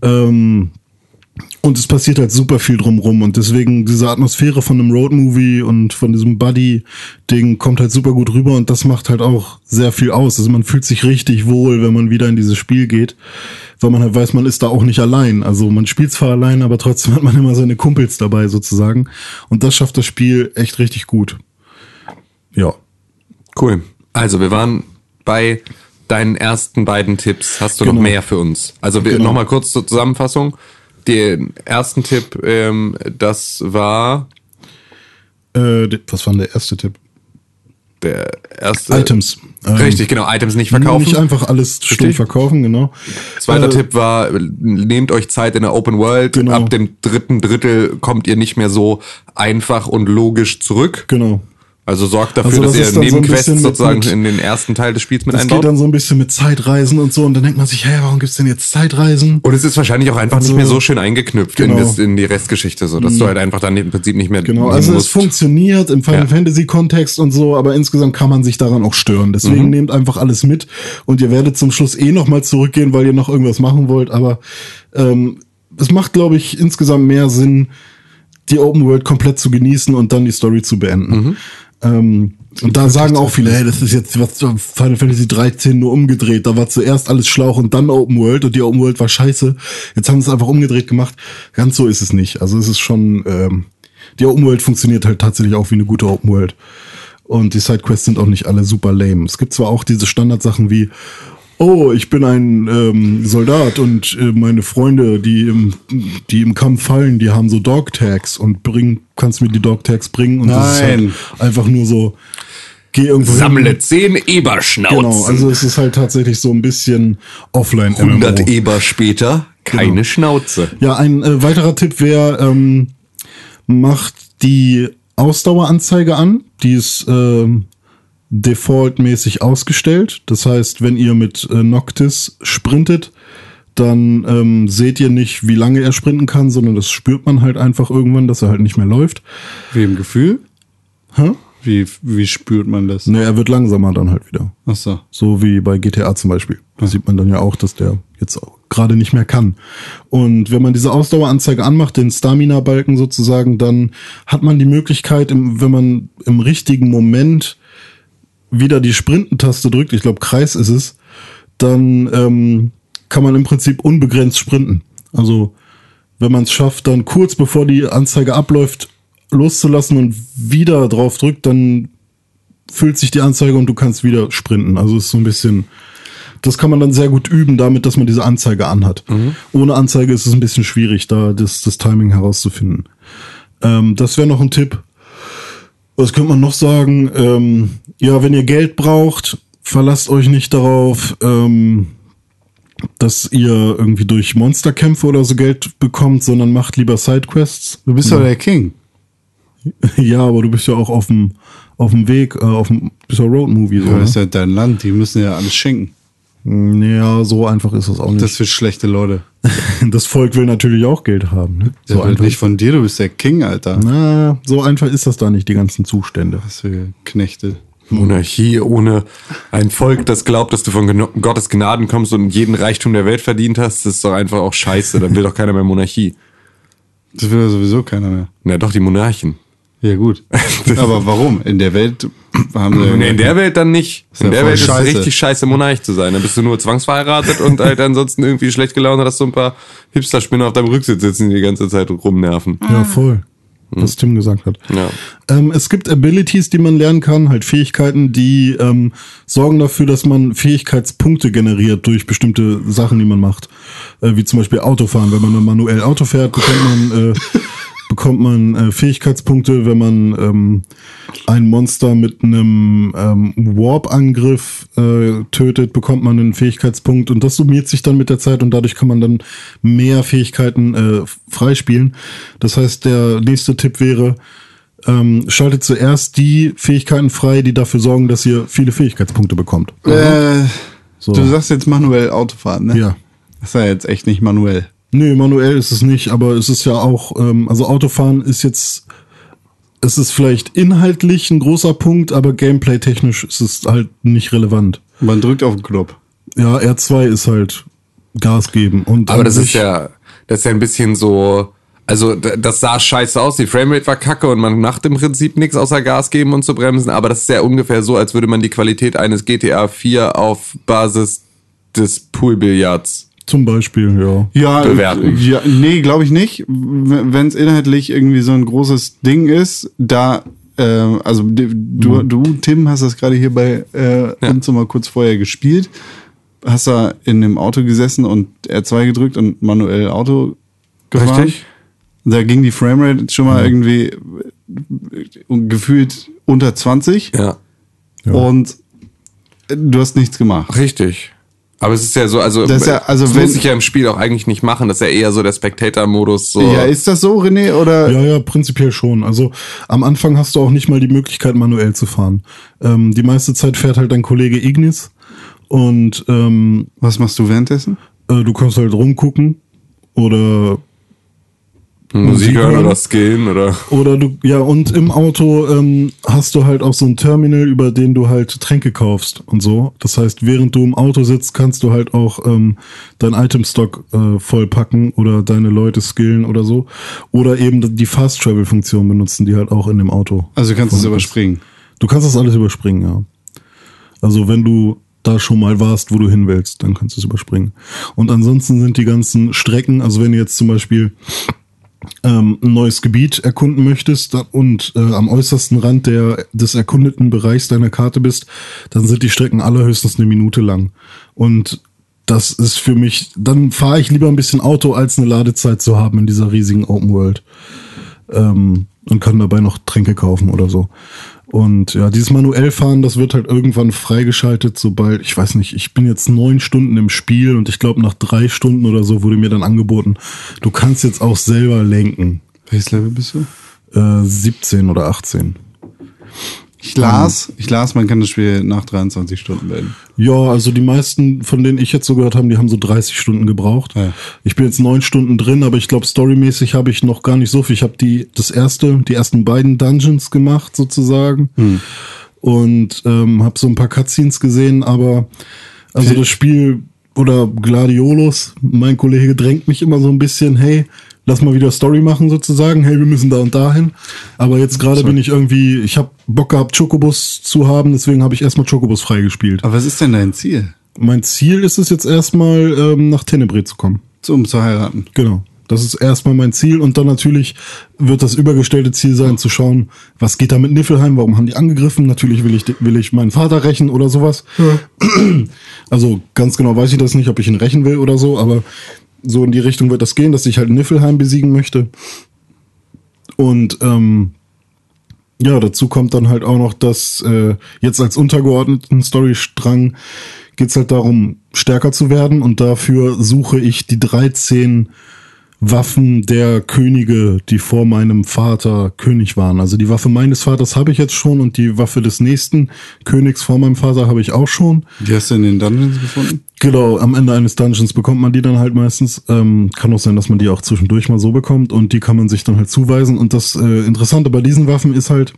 Ähm, und es passiert halt super viel drumrum und deswegen diese Atmosphäre von einem Roadmovie und von diesem Buddy-Ding kommt halt super gut rüber und das macht halt auch sehr viel aus. Also man fühlt sich richtig wohl, wenn man wieder in dieses Spiel geht, weil man halt weiß, man ist da auch nicht allein. Also man spielt zwar allein, aber trotzdem hat man immer seine Kumpels dabei sozusagen und das schafft das Spiel echt richtig gut. Ja. Cool. Also wir waren bei deinen ersten beiden Tipps. Hast du Genau. noch mehr für uns? Also Genau. nochmal kurz zur Zusammenfassung. Den ersten Tipp, ähm, das war Äh, was war denn der erste Tipp? der erste. Items. Ähm, Richtig, genau. Items nicht verkaufen. Nicht einfach alles Richtig. verkaufen, genau. Zweiter Äh, Tipp war, nehmt euch Zeit in der Open World. Genau. Ab dem dritten Drittel kommt ihr nicht mehr so einfach und logisch zurück. Genau. Also sorgt dafür, Also das dass ihr so Nebenquests mit- sozusagen mit- in den ersten Teil des Spiels mit Das geht einbaut. dann so ein bisschen mit Zeitreisen und so und dann denkt man sich, hä, warum gibt's denn jetzt Zeitreisen? Und es ist wahrscheinlich auch einfach Also- nicht mehr so schön eingeknüpft in, Genau. das, in die Restgeschichte, so dass du halt einfach dann im Prinzip nicht mehr Genau, also es musst. funktioniert im Final Ja. Fantasy Kontext und so, aber insgesamt kann man sich daran auch stören. Mhm. Deswegen nehmt einfach alles mit und ihr werdet zum Schluss eh nochmal zurückgehen, weil ihr noch irgendwas machen wollt, aber ähm, es macht, glaube ich, insgesamt mehr Sinn, die Open World komplett zu genießen und dann die Story zu beenden. Mhm. Ähm, und da sagen auch viele, hey, das ist jetzt was Final Fantasy 13 nur umgedreht. Da war zuerst alles Schlauch und dann Open World und die Open World war scheiße. Jetzt haben sie es einfach umgedreht gemacht. Ganz so ist es nicht. Also es ist schon, ähm, die Open World funktioniert halt tatsächlich auch wie eine gute Open World. Und die Sidequests sind auch nicht alle super lame. Es gibt zwar auch diese Standardsachen wie, oh, ich bin ein ähm, Soldat und äh, meine Freunde, die im, die im Kampf fallen, die haben so Dog Tags und bring, kannst mir die Dog Tags bringen und das ist Nein. halt einfach nur so, geh irgendwo Sammle hin. zehn Eberschnauzen. Genau, also es ist halt tatsächlich so ein bisschen offline 100 MMO. Eber später, keine Genau. Schnauze. Ja, ein äh, weiterer Tipp wäre, ähm, macht die Ausdaueranzeige an, die ist ähm, defaultmäßig ausgestellt. Das heißt, wenn ihr mit äh, Noctis sprintet, dann ähm, seht ihr nicht, wie lange er sprinten kann, sondern das spürt man halt einfach irgendwann, dass er halt nicht mehr läuft. Wie im Gefühl? Hä? Wie, wie spürt man das? Ne, er wird langsamer dann halt wieder. Ach so. So wie bei GTA zum Beispiel. Da sieht man dann ja auch, dass der jetzt gerade nicht mehr kann. Und wenn man diese Ausdaueranzeige anmacht, den Stamina-Balken sozusagen, dann hat man die Möglichkeit, wenn man im richtigen Moment wieder die Sprintentaste drückt, ich glaube Kreis ist es, dann ähm, kann man im Prinzip unbegrenzt sprinten. Also wenn man es schafft, dann kurz bevor die Anzeige abläuft, loszulassen und wieder drauf drückt, dann füllt sich die Anzeige und du kannst wieder sprinten. Also es ist so ein bisschen, das kann man dann sehr gut üben, damit, dass man diese Anzeige anhat. Ohne Anzeige ist es ein bisschen schwierig, da das, das Timing herauszufinden. Ähm, das wäre noch ein Tipp. Was könnte man noch sagen? Ähm, ja, wenn ihr Geld braucht, verlasst euch nicht darauf, ähm, dass ihr irgendwie durch Monsterkämpfe oder so Geld bekommt, sondern macht lieber Sidequests. Du bist doch der King. Ja, aber du bist ja auch auf dem auf dem Weg, äh, auf dem bist ja Roadmovie so. Ja, das ist ja dein Land, die müssen ja alles schenken. Ja, so einfach ist das auch nicht. Das für schlechte Leute. Das, Volk will natürlich auch Geld haben. Ne? Der So einfach. nicht von dir, du bist der King, Alter. Na, so einfach ist das da nicht, die ganzen Zustände. Was für Knechte. Monarchie ohne ein Volk, das glaubt, dass du von Geno- Gottes Gnaden kommst und jeden Reichtum der Welt verdient hast, das ist doch einfach auch scheiße. Dann will doch keiner mehr Monarchie. Das will ja sowieso keiner mehr. Na doch, die Monarchen. Ja, gut. Aber warum? In der Welt haben. Nee, in der Welt dann nicht. In der Welt ist scheiße. es richtig scheiße, Monarch zu sein. Dann bist du nur zwangsverheiratet und halt ansonsten irgendwie schlecht gelaunt, dass so ein paar Hipster-Spinner auf deinem Rücksitz sitzen, die die ganze Zeit rumnerven. Ja, voll. Was Tim gesagt hat. Ja. Ähm, es gibt Abilities, die man lernen kann, halt Fähigkeiten, die ähm, sorgen dafür, dass man Fähigkeitspunkte generiert durch bestimmte Sachen, die man macht. Äh, wie zum Beispiel Autofahren. Wenn man dann manuell Auto fährt, bekommt man, äh, bekommt man äh, Fähigkeitspunkte. Wenn man ähm, ein Monster mit einem ähm, Warp-Angriff äh, tötet, bekommt man einen Fähigkeitspunkt. Und das summiert sich dann mit der Zeit und dadurch kann man dann mehr Fähigkeiten äh, freispielen. Das heißt, der nächste Tipp wäre, ähm, schaltet zuerst die Fähigkeiten frei, die dafür sorgen, dass ihr viele Fähigkeitspunkte bekommt. Äh, So. Du sagst jetzt manuell Autofahren, ne? Ja. Das ist ja jetzt echt nicht manuell. Nö, manuell ist es nicht, aber es ist ja auch, ähm, also Autofahren ist jetzt, es ist vielleicht inhaltlich ein großer Punkt, aber gameplay-technisch ist es halt nicht relevant. Man drückt auf den Knopf. Ja, R2 ist halt Gas geben. Und Aber das ist ja, das ist ja ein bisschen so, also das sah scheiße aus, die Framerate war kacke und man macht im Prinzip nichts außer Gas geben und zu bremsen, aber das ist ja ungefähr so, als würde man die Qualität eines GTA 4 auf Basis des Poolbillards Zum Beispiel, ja. Ja, bewerten. Ja, nee, glaube ich nicht. Wenn es inhaltlich irgendwie so ein großes Ding ist, da, äh, also du, du, Tim, hast das gerade hier bei äh, uns so mal kurz vorher gespielt. Hast da in dem Auto gesessen und R2 gedrückt und manuell Auto gefahren. Richtig. Da ging die Framerate schon mal irgendwie äh, gefühlt unter 20 Ja. und du hast nichts gemacht. Richtig. Aber es ist ja so, also, Das ist ja- also das wenn- muss ich ja im Spiel auch eigentlich nicht machen. Das ist ja eher so der Spectator-Modus. So. Ja, ist das so, René? Oder Ja, ja, prinzipiell schon. Also am Anfang hast du auch nicht mal die Möglichkeit, manuell zu fahren. Ähm, die meiste Zeit fährt halt dein Kollege Ignis und ähm, was machst du währenddessen? äh, du kannst halt rumgucken oder Musik hören oder skillen oder. oder du ja und im Auto ähm, hast du halt auch so ein Terminal, über den du halt Tränke kaufst und so. Das heißt, während du im Auto sitzt, kannst du halt auch ähm, dein Itemstock äh, vollpacken oder deine Leute skillen oder so oder eben die Fast Travel Funktion benutzen, die halt auch in dem Auto Also kannst du es überspringen. Du kannst das alles überspringen, ja. Also wenn du da schon mal warst, wo du hin willst, dann kannst du es überspringen. Und ansonsten sind die ganzen Strecken, also wenn du jetzt zum Beispiel ähm, ein neues Gebiet erkunden möchtest und äh, am äußersten Rand der, des erkundeten Bereichs deiner Karte bist, dann sind die Strecken allerhöchstens eine Minute lang. Und das ist für mich, dann fahre ich lieber ein bisschen Auto, als eine Ladezeit zu haben in dieser riesigen Open World ähm, und kann dabei noch Tränke kaufen oder so. Und ja, dieses manuell fahren, das wird halt irgendwann freigeschaltet, sobald, ich weiß nicht, ich bin jetzt neun Stunden im Spiel und ich glaube nach drei Stunden oder so wurde mir dann angeboten, du kannst jetzt auch selber lenken. Welches Level bist du? Äh, 17 oder 18. Ich las, ich las, man kann das Spiel nach 23 Stunden beenden. Ja, also die meisten, von denen ich jetzt so gehört habe, die haben so 30 Stunden gebraucht. Ja. Ich bin jetzt neun Stunden drin, aber ich glaube, storymäßig habe ich noch gar nicht so viel. Ich habe die das erste, die ersten beiden Dungeons gemacht sozusagen und ähm, habe so ein paar Cutscenes gesehen, aber also das Spiel oder Gladiolus, mein Kollege drängt mich immer so ein bisschen, hey, lass mal wieder Story machen sozusagen, hey, wir müssen da und dahin. Aber jetzt gerade bin ich irgendwie, ich habe Bock gehabt, Chocobus zu haben, deswegen habe ich erstmal Chocobus freigespielt. Aber was ist denn dein Ziel? Mein Ziel ist es jetzt erstmal, ähm, nach Tenebre zu kommen. Um zu heiraten. Genau. Das ist erstmal mein Ziel und dann natürlich wird das übergestellte Ziel sein, zu schauen, was geht da mit Niffelheim, warum haben die angegriffen? Natürlich will ich, will ich meinen Vater rächen oder sowas. Also ganz genau weiß ich das nicht, ob ich ihn rächen will oder so, aber so in die Richtung wird das gehen, dass ich halt Niffelheim besiegen möchte. Und ähm, ja, dazu kommt dann halt auch noch, dass äh, jetzt als untergeordneten Storystrang geht's halt darum, stärker zu werden und dafür suche ich die 13 Waffen der Könige, die vor meinem Vater König waren. Also die Waffe meines Vaters habe ich jetzt schon und die Waffe des nächsten Königs vor meinem Vater habe ich auch schon. Die hast du in den Dungeons gefunden? Genau, am Ende eines Dungeons bekommt man die dann halt meistens. Ähm, kann auch sein, dass man die auch zwischendurch mal so bekommt und die kann man sich dann halt zuweisen. Und das äh, Interessante bei diesen Waffen ist halt,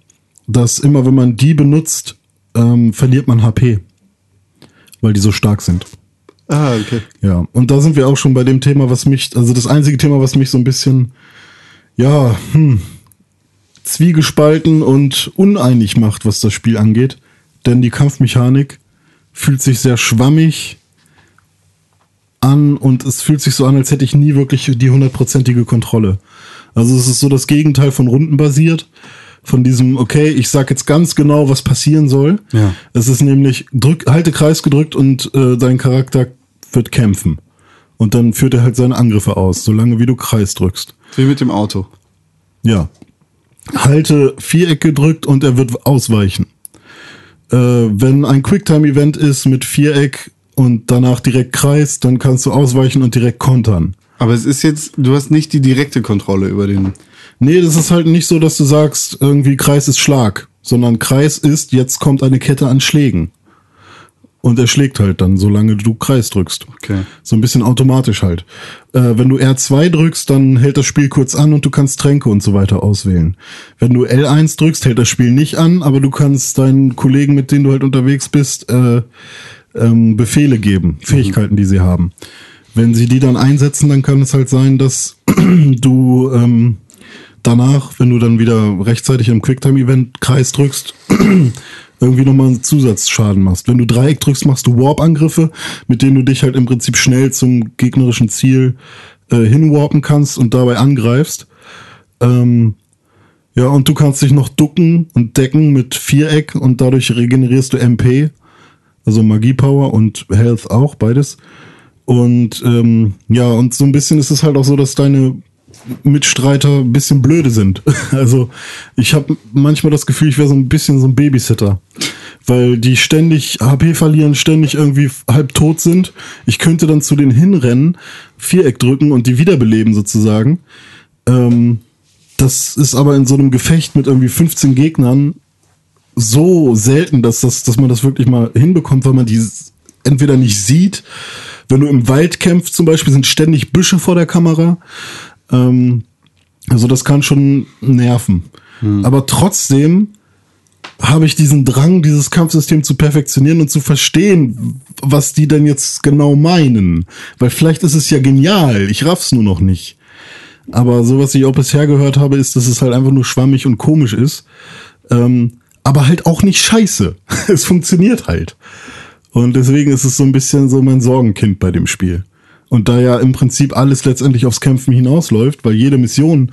dass immer wenn man die benutzt, ähm, verliert man HP. Weil die so stark sind. Ah, okay. Ja, und da sind wir auch schon bei dem Thema, was mich, also das einzige Thema, was mich so ein bisschen, ja, hm, zwiegespalten und uneinig macht, was das Spiel angeht. Denn die Kampfmechanik fühlt sich sehr schwammig an und es fühlt sich so an, als hätte ich nie wirklich die hundertprozentige Kontrolle. Also es ist so das Gegenteil von rundenbasiert. Von diesem, okay, ich sag jetzt ganz genau, was passieren soll. Ja. Es ist nämlich, drück, halte Kreis gedrückt und äh, dein Charakter wird kämpfen. Und dann führt er halt seine Angriffe aus, solange wie du Kreis drückst. Wie mit dem Auto. Ja. Halte Viereck gedrückt und er wird ausweichen. Äh, wenn ein Quicktime-Event ist mit Viereck und danach direkt Kreis, dann kannst du ausweichen und direkt kontern. Aber es ist jetzt, du hast nicht die direkte Kontrolle über den. Nee, das ist halt nicht so, dass du sagst, irgendwie Kreis ist Schlag, sondern Kreis ist, jetzt kommt eine Kette an Schlägen. Und er schlägt halt dann, solange du Kreis drückst. Okay. So ein bisschen automatisch halt. Äh, wenn du R2 drückst, dann hält das Spiel kurz an und du kannst Tränke und so weiter auswählen. Wenn du L1 drückst, hält das Spiel nicht an, aber du kannst deinen Kollegen, mit denen du halt unterwegs bist, äh, ähm, Befehle geben, Fähigkeiten, die sie haben. Wenn sie die dann einsetzen, dann kann es halt sein, dass du ähm, danach, wenn du dann wieder rechtzeitig im Quicktime-Event Kreis drückst, irgendwie nochmal einen Zusatzschaden machst. Wenn du Dreieck drückst, machst du Warp-Angriffe, mit denen du dich halt im Prinzip schnell zum gegnerischen Ziel äh, hinwarpen kannst und dabei angreifst. Ähm, ja, und du kannst dich noch ducken und decken mit Viereck und dadurch regenerierst du MP, also Magiepower und Health auch, beides. Und ähm, ja, und so ein bisschen ist es halt auch so, dass deine Mitstreiter ein bisschen blöde sind. Also ich habe manchmal das Gefühl, ich wäre so ein bisschen so ein Babysitter. Weil die ständig HP verlieren, ständig irgendwie halb tot sind. Ich könnte dann zu denen hinrennen, Viereck drücken und die wiederbeleben sozusagen. Ähm, das ist aber in so einem Gefecht mit irgendwie 15 Gegnern so selten, dass, das, dass man das wirklich mal hinbekommt, weil man die entweder nicht sieht. Wenn du im Wald kämpfst zum Beispiel, sind ständig Büsche vor der Kamera. Ähm, also das kann schon nerven. Aber trotzdem habe ich diesen Drang, dieses Kampfsystem zu perfektionieren und zu verstehen, was die denn jetzt genau meinen. Weil vielleicht ist es ja genial, ich raff's nur noch nicht. Aber so, was ich auch bisher gehört habe, ist, dass es halt einfach nur schwammig und komisch ist. Ähm, aber halt auch nicht scheiße. es funktioniert halt. Und deswegen ist es so ein bisschen so mein Sorgenkind bei dem Spiel. Und da ja im Prinzip alles letztendlich aufs Kämpfen hinausläuft, weil jede Mission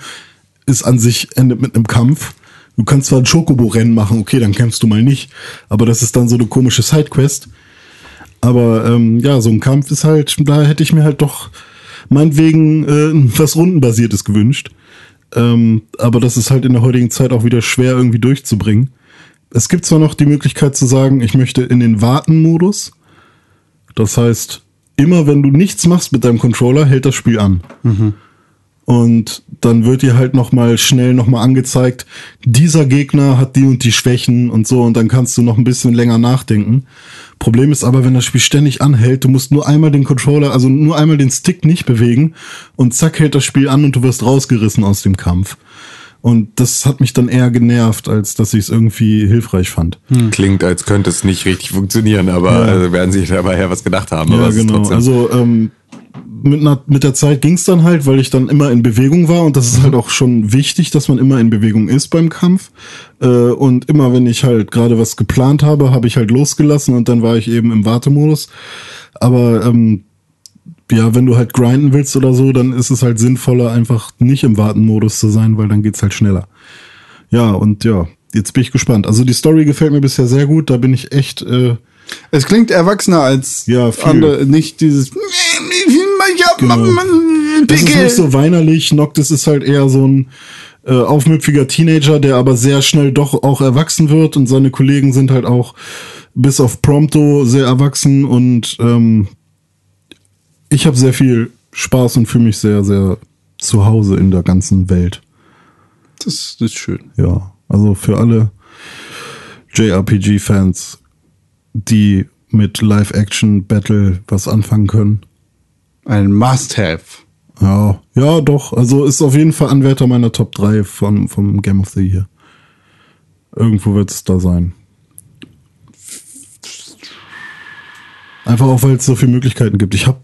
ist an sich endet mit einem Kampf. Du kannst zwar ein Schokobo-Rennen machen, okay, dann kämpfst du mal nicht, aber das ist dann so eine komische Sidequest. Aber ähm, ja, so ein Kampf ist halt, da hätte ich mir halt doch meinetwegen äh, was Rundenbasiertes gewünscht. Ähm, aber das ist halt in der heutigen Zeit auch wieder schwer irgendwie durchzubringen. Es gibt zwar noch die Möglichkeit zu sagen, ich möchte in den Warten-Modus. Das heißt, immer wenn du nichts machst mit deinem Controller, hält das Spiel an. Und dann wird dir halt nochmal schnell nochmal angezeigt, dieser Gegner hat die und die Schwächen und so und dann kannst du noch ein bisschen länger nachdenken. Problem ist aber, wenn das Spiel ständig anhält, du musst nur einmal den Controller, also nur einmal den Stick nicht bewegen und zack hält das Spiel an und du wirst rausgerissen aus dem Kampf. Und das hat mich dann eher genervt, als dass ich es irgendwie hilfreich fand. Klingt, als könnte es nicht richtig funktionieren, aber Ja. also werden sich dabei ja was gedacht haben. aber Ja, es genau. trotzdem- Also ähm, mit, einer, mit der Zeit ging's dann halt, weil ich dann immer in Bewegung war und das ist halt auch schon wichtig, dass man immer in Bewegung ist beim Kampf. Äh, und immer wenn ich halt gerade was geplant habe, habe ich halt losgelassen und dann war ich eben im Wartemodus. Aber ähm, ja, wenn du halt grinden willst oder so, dann ist es halt sinnvoller, einfach nicht im Wartenmodus zu sein, weil dann geht's halt schneller. Ja, und ja, jetzt bin ich gespannt. Also die Story gefällt mir bisher sehr gut, da bin ich echt. Äh, Es klingt erwachsener als Ja, viel. andere, nicht dieses. Genau. Das ist nicht so weinerlich. Noctis ist halt eher so ein äh, aufmüpfiger Teenager, der aber sehr schnell doch auch erwachsen wird und seine Kollegen sind halt auch bis auf Prompto sehr erwachsen und ähm, ich habe sehr viel Spaß und fühle mich sehr, sehr zu Hause in der ganzen Welt. Das, das ist schön. Ja, also für alle JRPG-Fans, die mit Live-Action-Battle was anfangen können. Ein Must-Have. Ja, ja, doch. Also ist auf jeden Fall Anwärter meiner Top 3 vom, vom Game of the Year. Irgendwo wird es da sein. Einfach auch, weil es so viele Möglichkeiten gibt. Ich habe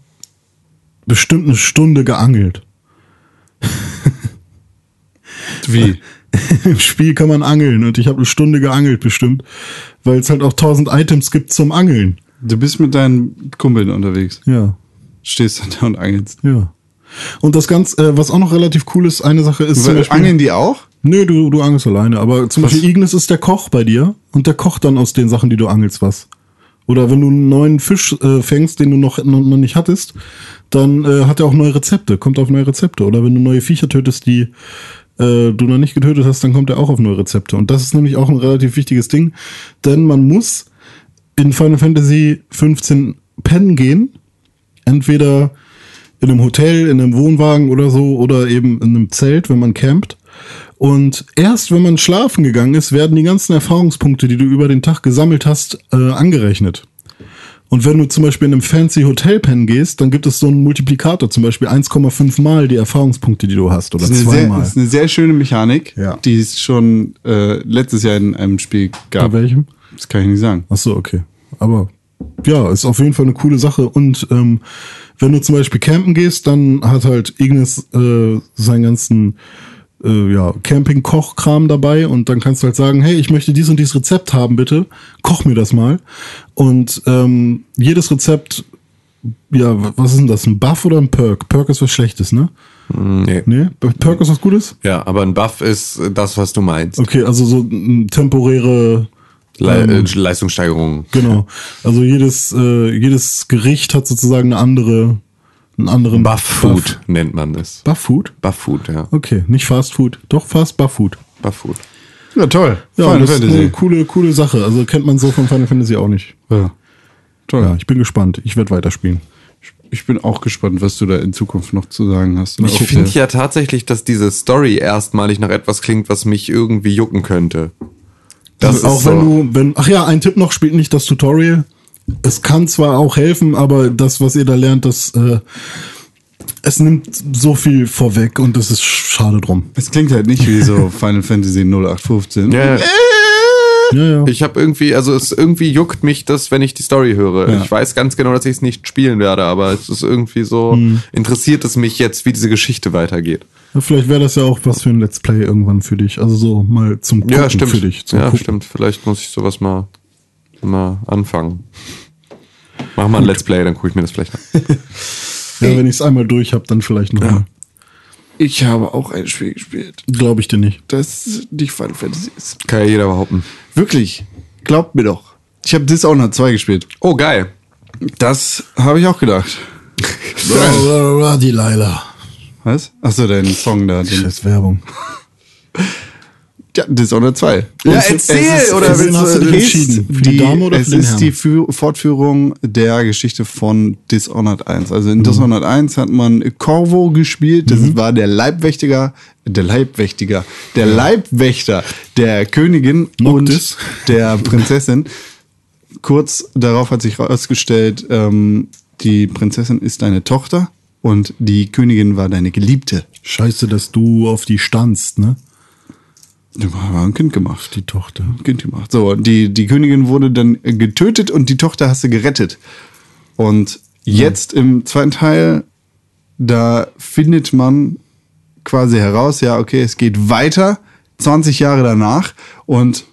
bestimmt eine Stunde geangelt. Wie? Im Spiel kann man angeln und ich habe eine Stunde geangelt bestimmt, weil es halt auch tausend Items gibt zum Angeln. Du bist mit deinen Kumpeln unterwegs. Ja, Stehst dann da und angelst. ja. Und das Ganze, äh, was auch noch relativ cool ist, eine Sache ist zum Beispiel... Angeln die auch? Nö, du, du angelst alleine. Aber zum Was? Beispiel Ignis ist der Koch bei dir und der kocht dann aus den Sachen, die du angelst, was. Oder wenn du einen neuen Fisch äh, fängst, den du noch, noch, nicht hattest, dann äh, hat er auch neue Rezepte, kommt auf neue Rezepte. Oder wenn du neue Viecher tötest, die äh, du noch nicht getötet hast, dann kommt er auch auf neue Rezepte. Und das ist nämlich auch ein relativ wichtiges Ding, denn man muss in Final Fantasy 15 pennen gehen. Entweder in einem Hotel, in einem Wohnwagen oder so, oder eben in einem Zelt, wenn man campt. Und erst wenn man schlafen gegangen ist, werden die ganzen Erfahrungspunkte, die du über den Tag gesammelt hast, äh, angerechnet. Und wenn du zum Beispiel in einem fancy Hotel pennen gehst, dann gibt es so einen Multiplikator, zum Beispiel 1,5 mal die Erfahrungspunkte, die du hast, oder Das ist, eine sehr, zweimal. das ist eine sehr schöne Mechanik, Ja. die es schon äh, letztes Jahr in einem Spiel Bei gab. welchem? Das kann ich nicht sagen. Ach so, okay. Aber ja, ist auf jeden Fall eine coole Sache. Und ähm, wenn du zum Beispiel campen gehst, dann hat halt Ignis äh, seinen ganzen äh, ja, Camping-Koch-Kram dabei und dann kannst du halt sagen, hey, ich möchte dies und dieses Rezept haben, bitte. Koch mir das mal. Und ähm, jedes Rezept, ja, was ist denn das? Ein Buff oder ein Perk? Perk ist was Schlechtes, ne? Nee. Nee? Perk ist was Gutes? Ja, aber ein Buff ist das, was du meinst. Okay, also so ein temporäre Le Ähm, äh, Leistungssteigerung. Genau. Also jedes, äh, jedes Gericht hat sozusagen eine andere, einen anderen Buff Food nennt man das. Buff Food? Buff Food, ja. Okay, nicht Fast Food. Doch Fast Buff Food. Buff Food. Ja, toll. Ja, Final das ist Fantasy. eine coole, coole Sache. Also kennt man so von Final Fantasy auch nicht. Ja. Toll. Ja, ich bin gespannt. Ich werde weiterspielen. Ich bin auch gespannt, was du da in Zukunft noch zu sagen hast. Ich finde ja tatsächlich, dass diese Story erstmalig nach etwas klingt, was mich irgendwie jucken könnte. Das auch ist wenn so. du, wenn, ach ja, ein Tipp noch, spielt nicht das Tutorial. Es kann zwar auch helfen, aber das, was ihr da lernt, das, äh, es nimmt so viel vorweg und das ist schade drum. Es klingt halt nicht wie so Final Fantasy 0815. Ja, ja. Ja, ja. Ich habe irgendwie, also es irgendwie juckt mich das, wenn ich die Story höre. Ja. Ich weiß ganz genau, dass ich es nicht spielen werde, aber es ist irgendwie so, Hm. interessiert es mich jetzt, wie diese Geschichte weitergeht. Ja, vielleicht wäre das ja auch was für ein Let's Play irgendwann für dich. Also so mal zum Gucken ja, stimmt. für dich. Zum ja, Gucken. stimmt. Vielleicht muss ich sowas mal, mal anfangen. Mach mal ein Let's Play, dann gucke ich mir das vielleicht an. Ja, wenn ich es einmal durch habe, dann vielleicht noch mal. Ich habe auch ein Spiel gespielt, Glaube ich dir nicht. das nicht Final Fantasy ist. Kann ja jeder behaupten. Wirklich. Glaubt mir doch. Ich habe Dishonored 2 gespielt. Oh, geil. Das habe ich auch gedacht. Die Laila. Was? Achso, dein Song da. Ist Werbung. Ja, Dishonored 2. Ja, Es- erzähl, es ist, oder es wen hast du dich ist entschieden? Für die die, Dame oder es für den ist Herrn? die Fü- Fortführung der Geschichte von Dishonored 1. Also Mhm. in Dishonored 1 hat man Corvo gespielt. Das war der Leibwächtiger, der Leibwächtiger, der Leibwächter der Königin Noctis. und der Prinzessin. Kurz darauf hat sich herausgestellt, ähm, die Prinzessin ist deine Tochter und die Königin war deine Geliebte. Scheiße, dass du auf die standst, ne? War ein Kind gemacht. Die Tochter. Kind gemacht. So, die, die Königin wurde dann getötet und die Tochter hast du gerettet. Und jetzt im zweiten Teil, da findet man quasi heraus, ja, okay, es geht weiter, 20 Jahre danach und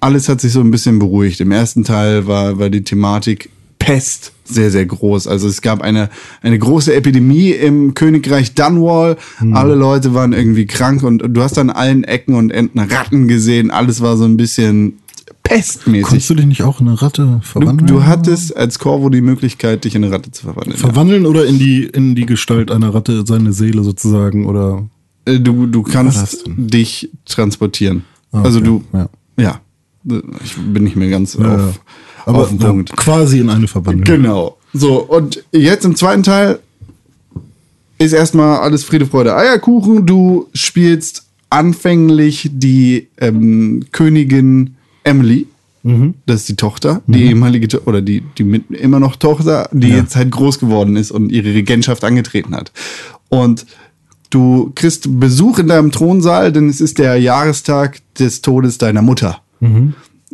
alles hat sich so ein bisschen beruhigt. Im ersten Teil war, war die Thematik Pest sehr, sehr groß. Also es gab eine, eine große Epidemie im Königreich Dunwall. Alle Leute waren irgendwie krank und du hast an allen Ecken und Enden Ratten gesehen. Alles war so ein bisschen pestmäßig. Konntest du dich nicht auch in eine Ratte Du, verwandeln? du hattest als Corvo die Möglichkeit, dich in eine Ratte zu verwandeln. Verwandeln oder in die, in die Gestalt einer Ratte, seine Seele sozusagen, oder? Äh, Du, du kannst dich transportieren. Ah, Also okay. du, Ja. ja. Ich bin nicht mehr ganz Ja, auf, Aber auf den Punkt. quasi in eine Verwandlung. Genau. So, und jetzt im zweiten Teil ist erstmal alles Friede, Freude, Eierkuchen. Du spielst anfänglich die ähm, Königin Emily. Mhm. Das ist die Tochter, die ehemalige, To- oder die, die mit, immer noch Tochter, die Ja. jetzt halt groß geworden ist und ihre Regentschaft angetreten hat. Und du kriegst Besuch in deinem Thronsaal, denn es ist der Jahrestag des Todes deiner Mutter.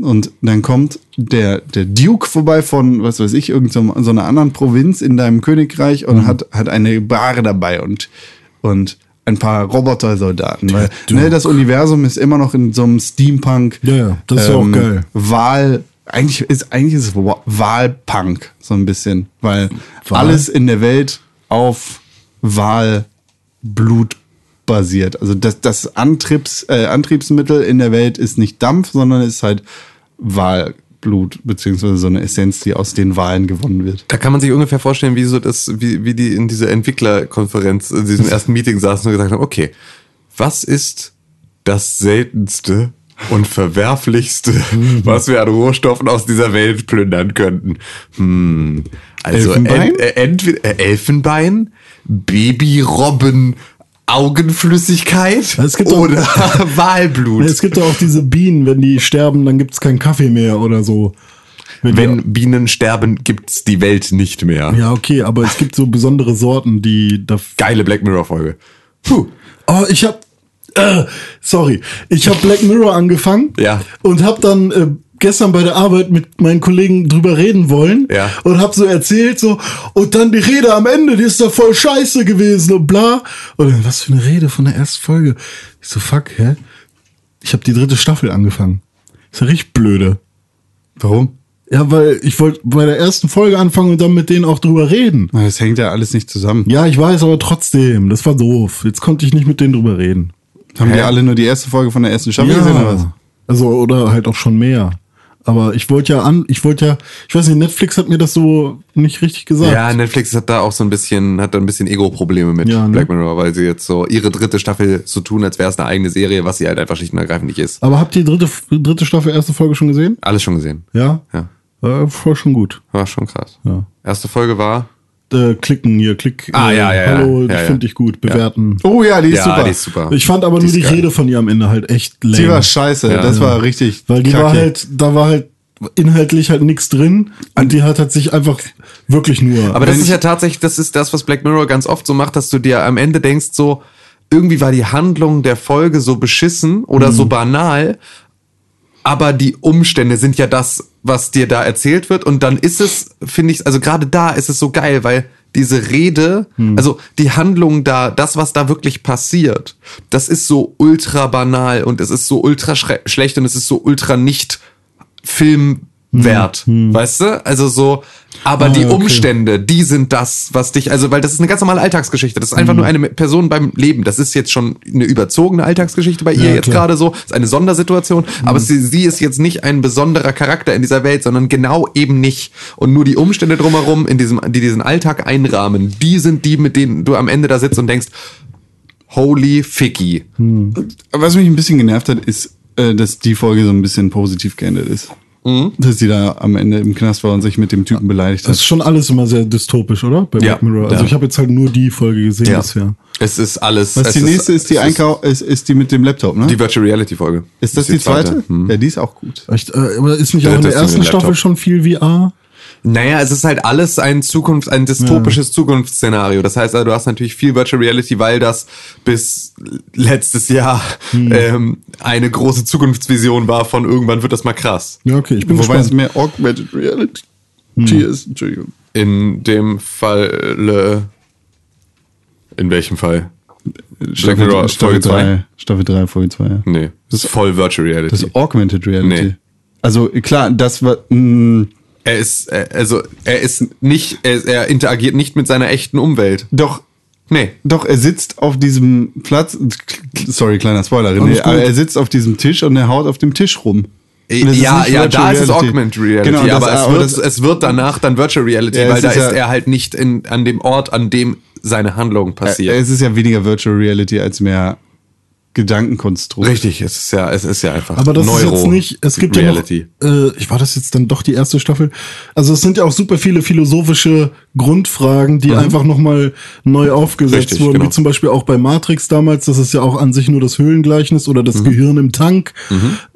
Und dann kommt der, der Duke vorbei von, was weiß ich, irgendeiner so, so einer anderen Provinz in deinem Königreich und hat, hat eine Bahre dabei und, und ein paar Robotersoldaten. Weil ne, das Universum ist immer noch in so einem Steampunk. Ja, das ist ja auch geil. Wahl, eigentlich ist, eigentlich ist es Wa- Wahlpunk, so ein bisschen. Weil Wahl? alles in der Welt auf Wahlblut basiert. Also das, das Antriebs, äh, Antriebsmittel in der Welt ist nicht Dampf, sondern ist halt Wahlblut, beziehungsweise so eine Essenz, die aus den Wahlen gewonnen wird. Da kann man sich ungefähr vorstellen, wie so das, wie, wie die in dieser Entwicklerkonferenz, in diesem ersten Meeting saßen und gesagt haben, okay, was ist das seltenste und verwerflichste, was wir an Rohstoffen aus dieser Welt plündern könnten? Hm, also Elfenbein? ent, äh, entweder äh, Elfenbein, Babyrobben, Augenflüssigkeit Es gibt auch- oder Walblut. Es gibt auch diese Bienen, wenn die sterben, dann gibt's keinen Kaffee mehr oder so. Wenn Wenn Bienen sterben, gibt's die Welt nicht mehr. ja, okay, aber es gibt so besondere Sorten, die da. Geile Black Mirror Folge. Puh. Oh, ich hab. Äh, sorry. Ich hab Black Mirror angefangen. Ja. Und hab dann äh, gestern bei der Arbeit mit meinen Kollegen drüber reden wollen. Ja. Und hab so erzählt, so. Und dann die Rede am Ende, die ist da voll scheiße gewesen und bla. Und dann, was für eine Rede von der ersten Folge. Ich so, fuck, hä? Ich hab die dritte Staffel angefangen. Ist ja richtig blöde. Warum? Ja, weil ich wollte bei der ersten Folge anfangen und dann mit denen auch drüber reden. Das hängt ja alles nicht zusammen. Ja, ich weiß, aber trotzdem, das war doof. Jetzt konnte ich nicht mit denen drüber reden. Haben Hä? wir alle nur die erste Folge von der ersten Staffel gesehen oder was? Also, oder halt auch schon mehr. Aber ich wollte ja an, ich wollte ja, ich weiß nicht, Netflix hat mir das so nicht richtig gesagt. Ja, Netflix hat da auch so ein bisschen, hat da ein bisschen Ego-Probleme mit Ja, ne? Black Mirror, weil sie jetzt so ihre dritte Staffel so tun, als wäre es eine eigene Serie, was sie halt einfach schlicht und ergreifend nicht ist. Aber habt ihr die dritte, dritte Staffel, erste Folge schon gesehen? Alles schon gesehen. Ja? Ja. Voll schon gut. War schon krass. Ja. Erste Folge war. Äh, klicken hier, klick. Ah, äh, ja, ja, ja. Hallo, Ja, ich ja. finde dich gut, bewerten. Oh ja, die ist ja, super. die ist super. Ich fand aber Die nur die geil. Rede von ihr am Ende halt echt lame. Die war scheiße. Ja. das war richtig. Weil die kacke. war halt, da war halt inhaltlich halt nichts drin und die hat halt sich einfach wirklich nur. Aber das ist ja tatsächlich, das ist das, was Black Mirror ganz oft so macht, dass du dir am Ende denkst, so, irgendwie war die Handlung der Folge so beschissen oder Mhm. so banal, aber die Umstände sind ja das, was dir da erzählt wird. Und dann ist es, finde ich, also gerade da ist es so geil, weil diese Rede, Mhm. also die Handlung da, das, was da wirklich passiert, das ist so ultra banal und es ist so ultra schlecht und es ist so ultra nicht Filmwert, weißt du? Also so, aber. Ah, die okay. Umstände, die sind das, was dich, also weil das ist eine ganz normale Alltagsgeschichte. Das ist einfach Mhm. nur eine Person beim Leben. Das ist jetzt schon eine überzogene Alltagsgeschichte bei ihr Ja, jetzt gerade so. Ist eine Sondersituation, aber sie, sie ist jetzt nicht ein besonderer Charakter in dieser Welt, sondern genau eben nicht. Und nur die Umstände drumherum, in diesem, die diesen Alltag einrahmen, die sind die, mit denen du am Ende da sitzt und denkst, Holy Ficky. Was mich ein bisschen genervt hat, ist, äh, dass die Folge so ein bisschen positiv geendet ist. Mhm. Dass sie da am Ende im Knast war und sich mit dem Typen beleidigt Das ist hat. schon alles immer sehr dystopisch, oder? Bei Ja. Black Mirror. Also Ja. ich habe jetzt halt nur die Folge gesehen bisher. Es ist alles. Was es die nächste ist, die es Einkau ist, ist die mit dem Laptop, ne? Die Virtual Reality Folge. ist das die, zweite? Ja, die ist auch gut. Echt, äh, aber ist nicht Ja, auch in der ist ersten Staffel schon viel VR? Naja, es ist halt alles ein Zukunft, ein dystopisches Zukunftsszenario. Das heißt, also, du hast natürlich viel Virtual Reality, weil das bis letztes Jahr Hm. ähm, eine große Zukunftsvision war von irgendwann wird das mal krass. Ja, okay, ich bin Wobei es gespannt. mehr Augmented Reality ist. Entschuldigung. In dem Fall, äh, in welchem Fall? Mirror, Folge zwei? drei, Staffel 3, Folge 2. Ja. Nee, das ist voll Virtual Reality. Das ist Augmented Reality. Nee. Also klar, das war. Mh, er ist, äh, also er ist nicht, er, er interagiert nicht mit seiner echten Umwelt. doch, Nee. doch, er sitzt auf diesem Platz. Sorry, kleiner Spoiler, René, aber er sitzt auf diesem Tisch und er haut auf dem Tisch rum. Ist Ja, ja, da ist es Reality. Augmented Reality, Genau, das, aber, es, aber wird, das, es wird danach dann Virtual Reality, Ja, weil da ist ist ja- er halt nicht in, an dem Ort, an dem seine Handlung passiert. es ist ja weniger Virtual Reality als mehr Gedankenkonstrukt. Richtig, es ist ja, es ist ja einfach Aber das Neuro ist jetzt nicht, es gibt Reality. ja noch, äh, ich war das jetzt dann doch die erste Staffel. Also es sind ja auch super viele philosophische Grundfragen, die einfach nochmal neu aufgesetzt Mhm. Richtig, wurden, genau. wie zum Beispiel auch bei Matrix damals, das ist ja auch an sich nur das Höhlengleichnis oder Mhm. das Gehirn im Tank.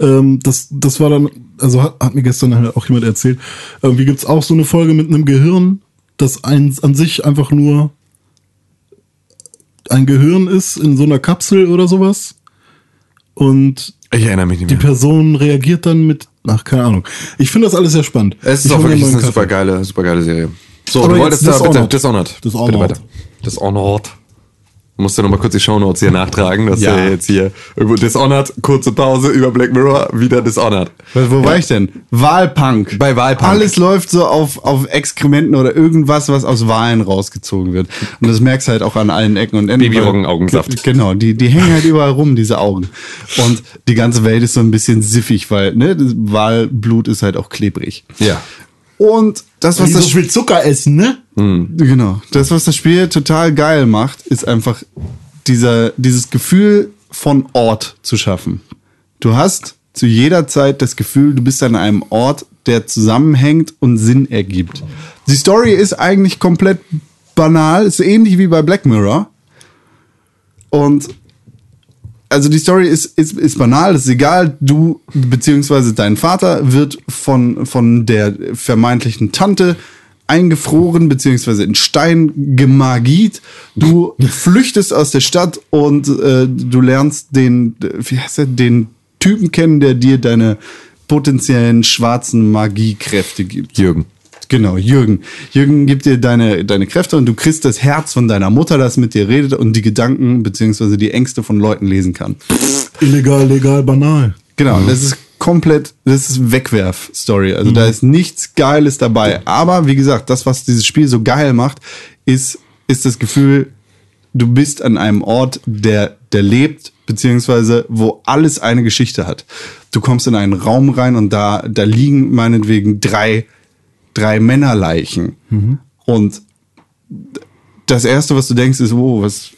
Ähm, das, das war dann, also hat, hat mir gestern halt auch jemand erzählt, irgendwie gibt's auch so eine Folge mit einem Gehirn, das ein, an sich einfach nur ein Gehirn ist in so einer Kapsel oder sowas. Und Ich erinnere mich nicht die mehr. Person reagiert dann mit, ach, keine Ahnung. Ich finde das alles sehr spannend. Es ist ich auch wirklich eine super geile, super geile Serie. So, Aber du wolltest da bitte Dishonored. Dishonored. Dishonored. Bitte weiter. Dishonored. Musst du noch mal kurz die Shownotes hier nachtragen, dass Ja. wir jetzt hier irgendwo Dishonored, kurze Pause über Black Mirror, wieder Dishonored. Wo, wo war ich denn? Wahlpunk. Bei Wahlpunk. Alles läuft so auf, auf Exkrementen oder irgendwas, was aus Wahlen rausgezogen wird. Und das merkst du halt auch an allen Ecken und Enden. Babyroggenaugensaft. Ge- Genau, die, die hängen halt überall rum, diese Augen. Und die ganze Welt ist so ein bisschen siffig, weil ne, das Wahlblut ist halt auch klebrig. Ja. Und das, was das so viel Zucker essen, ne? Genau. Das, was das Spiel total geil macht, ist einfach dieser, dieses Gefühl von Ort zu schaffen. Du hast zu jeder Zeit das Gefühl, du bist an einem Ort, der zusammenhängt und Sinn ergibt. Die Story ist eigentlich komplett banal, ist ähnlich wie bei Black Mirror. Und also die Story ist, ist, ist banal, ist egal, du beziehungsweise dein Vater wird von, von der vermeintlichen Tante eingefroren beziehungsweise in Stein gemagiet. Du flüchtest aus der Stadt und äh, du lernst den, wie heißt er, den Typen kennen, der dir deine potenziellen schwarzen Magiekräfte gibt. Jürgen. Genau, Jürgen. Jürgen gibt dir deine, deine Kräfte und du kriegst das Herz von deiner Mutter, das mit dir redet und die Gedanken beziehungsweise die Ängste von Leuten lesen kann. Illegal, legal, banal. Genau, das ist komplett, das ist Wegwerf-Story. Also da ist nichts Geiles dabei. Aber wie gesagt, das, was dieses Spiel so geil macht, ist, ist das Gefühl, du bist an einem Ort, der, der lebt, beziehungsweise wo alles eine Geschichte hat. Du kommst in einen Raum rein und da, da liegen meinetwegen drei, drei Männerleichen. Und das erste, was du denkst, ist, oh, was,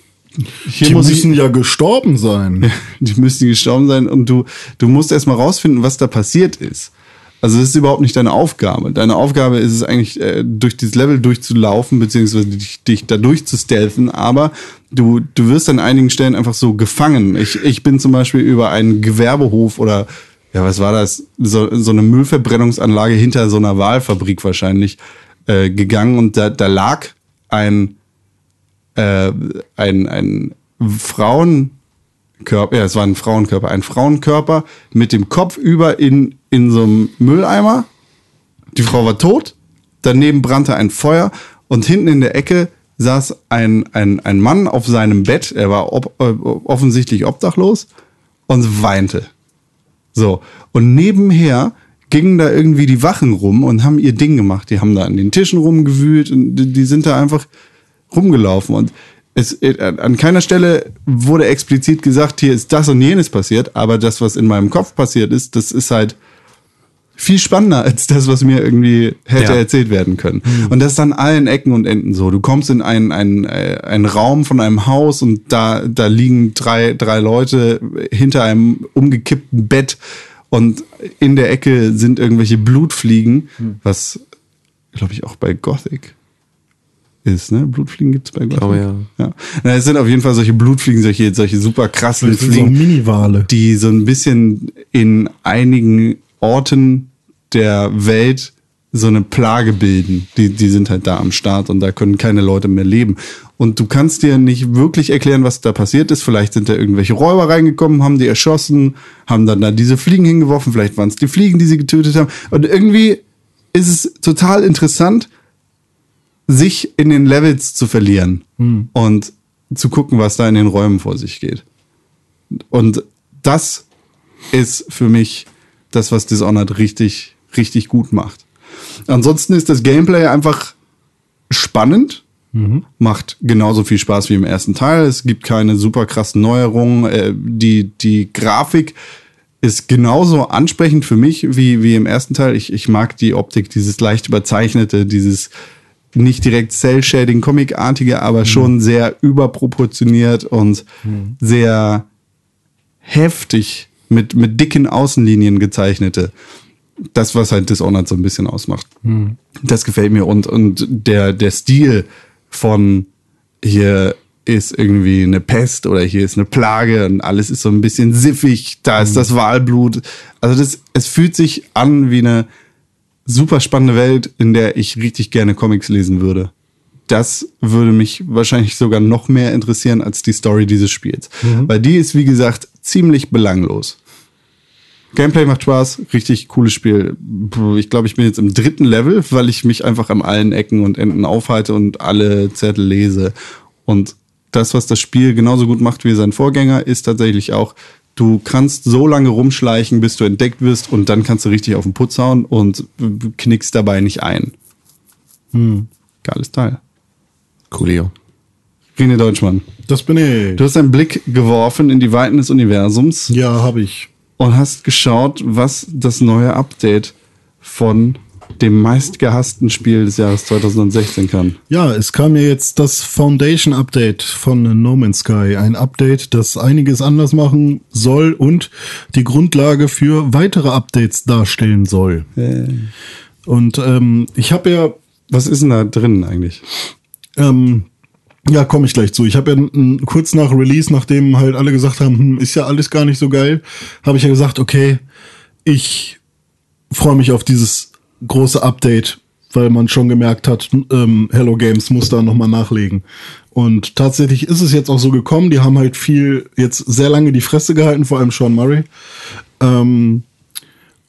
hier Die muss ich, müssen ja gestorben sein. die müssten gestorben sein und du, du musst erstmal rausfinden, was da passiert ist. Also das ist überhaupt nicht deine Aufgabe. Deine Aufgabe ist es eigentlich, äh, durch dieses Level durchzulaufen, beziehungsweise dich, dich da durchzustelfen, aber du, du wirst an einigen Stellen einfach so gefangen. Ich, ich bin zum Beispiel über einen Gewerbehof oder, ja, was war das? So, so eine Müllverbrennungsanlage hinter so einer Wahlfabrik wahrscheinlich äh, gegangen und da, da lag ein, äh, ein, ein Frauenkörper, ja, es war ein Frauenkörper, ein Frauenkörper mit dem Kopf über in, in so einem Mülleimer. Die Frau war tot, daneben brannte ein Feuer und hinten in der Ecke saß ein, ein, ein Mann auf seinem Bett, er war ob, äh, offensichtlich obdachlos und weinte. So, und nebenher gingen da irgendwie die Wachen rum und haben ihr Ding gemacht. Die haben da an den Tischen rumgewühlt und die, die sind da einfach rumgelaufen. Und es, äh, an keiner Stelle wurde explizit gesagt, hier ist das und jenes passiert, aber das, was in meinem Kopf passiert ist, das ist halt viel spannender als das, was mir irgendwie hätte Ja. erzählt werden können. Und das ist an allen Ecken und Enden so. Du kommst in einen, einen, äh, einen Raum von einem Haus und da, da liegen drei, drei Leute hinter einem umgekippten Bett und in der Ecke sind irgendwelche Blutfliegen, was, glaube ich, auch bei Gothic ist, ne? Blutfliegen gibt's bei Gothic. glaube, ja. ja. Na, es sind auf jeden Fall solche Blutfliegen, solche, solche super krassen sind so Fliegen Mini-Wale. die so ein bisschen in einigen Orten der Welt so eine Plage bilden. Die, die sind halt da am Start und da können keine Leute mehr leben. Und du kannst dir nicht wirklich erklären, was da passiert ist. Vielleicht sind da irgendwelche Räuber reingekommen, haben die erschossen, haben dann da diese Fliegen hingeworfen. Vielleicht waren es die Fliegen, die sie getötet haben. Und irgendwie ist es total interessant, sich in den Levels zu verlieren und zu gucken, was da in den Räumen vor sich geht. Und das ist für mich das, was Dishonored richtig, richtig gut macht. Ansonsten ist das Gameplay einfach spannend, macht genauso viel Spaß wie im ersten Teil. Es gibt keine super krassen Neuerungen. Äh, die, die Grafik ist genauso ansprechend für mich wie, wie im ersten Teil. Ich, ich mag die Optik, dieses leicht überzeichnete, dieses nicht direkt Cell-Shading-Comic-artige, aber schon sehr überproportioniert und sehr heftig mit, mit dicken Außenlinien gezeichnete. Das, was halt Dishonored so ein bisschen ausmacht. Das gefällt mir. Und, und der, der Stil von hier ist irgendwie eine Pest oder hier ist eine Plage und alles ist so ein bisschen siffig, da ist das Walblut. Also das, es fühlt sich an wie eine super spannende Welt, in der ich richtig gerne Comics lesen würde. Das würde mich wahrscheinlich sogar noch mehr interessieren als die Story dieses Spiels. Weil die ist, wie gesagt, ziemlich belanglos. Gameplay macht Spaß, richtig cooles Spiel. Ich glaube, ich bin jetzt im dritten Level, weil ich mich einfach an allen Ecken und Enden aufhalte und alle Zettel lese. Und das, was das Spiel genauso gut macht wie sein Vorgänger, ist tatsächlich auch, du kannst so lange rumschleichen, bis du entdeckt wirst und dann kannst du richtig auf den Putz hauen und knickst dabei nicht ein. Geiles Teil. Coolio. René Deutschmann, Das bin ich. du hast einen Blick geworfen in die Weiten des Universums Ja, habe ich. und hast geschaut, was das neue Update von dem meistgehassten Spiel des Jahres 2016 kann. Ja, es kam ja jetzt das Foundation Update von No Man's Sky. Ein Update, das einiges anders machen soll und die Grundlage für weitere Updates darstellen soll. Und ähm, ich habe ja Was ist denn da drin eigentlich? Ähm, ja, komme ich gleich zu. Ich habe ja kurz nach Release, nachdem halt alle gesagt haben, hm, ist ja alles gar nicht so geil, habe ich ja gesagt, okay, ich freue mich auf dieses große Update, weil man schon gemerkt hat, ähm, Hello Games muss da nochmal nachlegen. Und tatsächlich ist es jetzt auch so gekommen. Die haben halt viel, jetzt sehr lange die Fresse gehalten, vor allem Sean Murray. Ähm,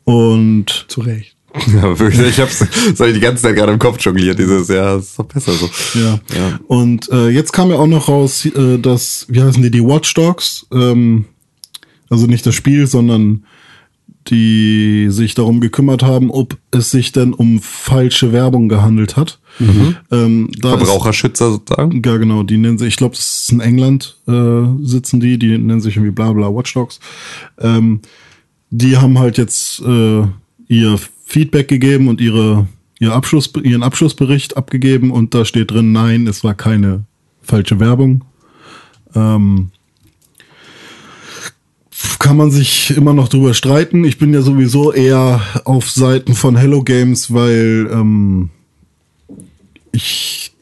und Zu Recht. Ja, wirklich. Ich hab's, das hab ich die ganze Zeit gerade im Kopf jongliert, dieses, ja, ist doch besser so. Ja. Ja. Und äh, jetzt kam ja auch noch raus, äh, dass, wie heißen die, die Watch Dogs, ähm, also nicht das Spiel, sondern die sich darum gekümmert haben, ob es sich denn um falsche Werbung gehandelt hat. Ähm, da ist- Verbraucherschützer sozusagen. ja, genau, die nennen sich, ich glaube, das ist in England, äh, sitzen die, die nennen sich irgendwie bla bla Watchdogs. Ähm, die haben halt jetzt äh, ihr Feedback gegeben und ihre, ihr Abschluss, ihren Abschlussbericht abgegeben und da steht drin, nein, es war keine falsche Werbung. Ähm, kann man sich immer noch drüber streiten. Ich bin ja sowieso eher auf Seiten von Hello Games, weil ähm, ich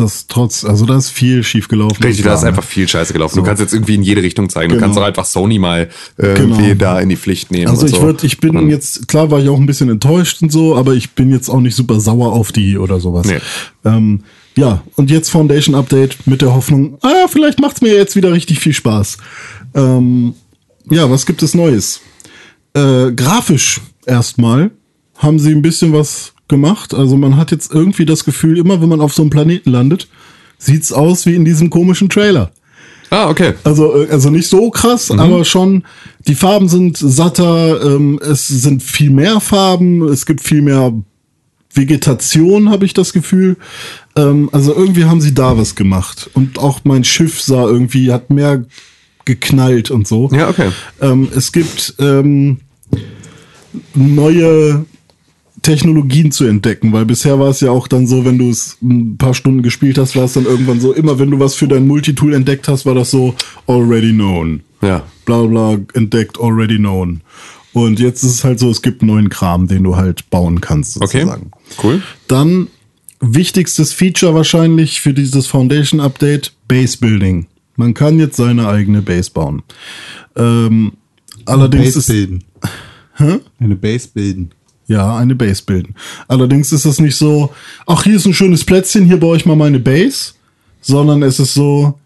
das trotz, also da ist viel schief gelaufen. Richtig, da ist einfach viel Scheiße gelaufen. Du kannst jetzt irgendwie in jede Richtung zeigen. Du Genau. kannst auch einfach Sony mal irgendwie Genau. da in die Pflicht nehmen. Also ich so. würde, ich bin Und- jetzt, klar war ich auch ein bisschen enttäuscht und so, aber ich bin jetzt auch nicht super sauer auf die oder sowas. Nee. Ähm, ja, und jetzt Foundation Update mit der Hoffnung, ah, vielleicht macht's mir jetzt wieder richtig viel Spaß. Ähm, ja, was gibt es Neues? Äh, grafisch erstmal haben sie ein bisschen was gemacht. Also man hat jetzt irgendwie das Gefühl, immer wenn man auf so einem Planeten landet, sieht's aus wie in diesem komischen Trailer. Ah, okay. Also, äh, also nicht so krass, Mhm. aber schon, die Farben sind satter, ähm, es sind viel mehr Farben, es gibt viel mehr Vegetation, habe ich das Gefühl. Ähm, also irgendwie haben sie da was gemacht. Und auch mein Schiff sah irgendwie, hat mehr geknallt und so. Ja, okay. Ähm, es gibt ähm, neue Technologien zu entdecken, weil bisher war es ja auch dann so, wenn du es ein paar Stunden gespielt hast, war es dann irgendwann so, immer wenn du was für dein Multitool entdeckt hast, war das so already known. Ja. Bla bla, entdeckt, already known. Und jetzt ist es halt so, es gibt neuen Kram, den du halt bauen kannst, Okay. sozusagen. Cool. Dann wichtigstes Feature wahrscheinlich für dieses Foundation Update, Base Building. Man kann jetzt seine eigene Base bauen. Ähm, allerdings Base ist bilden. Eine Base bilden. Ja eine Base bilden. Allerdings ist es nicht so, ach hier ist ein schönes Plätzchen, hier baue ich mal meine Base, sondern es ist so,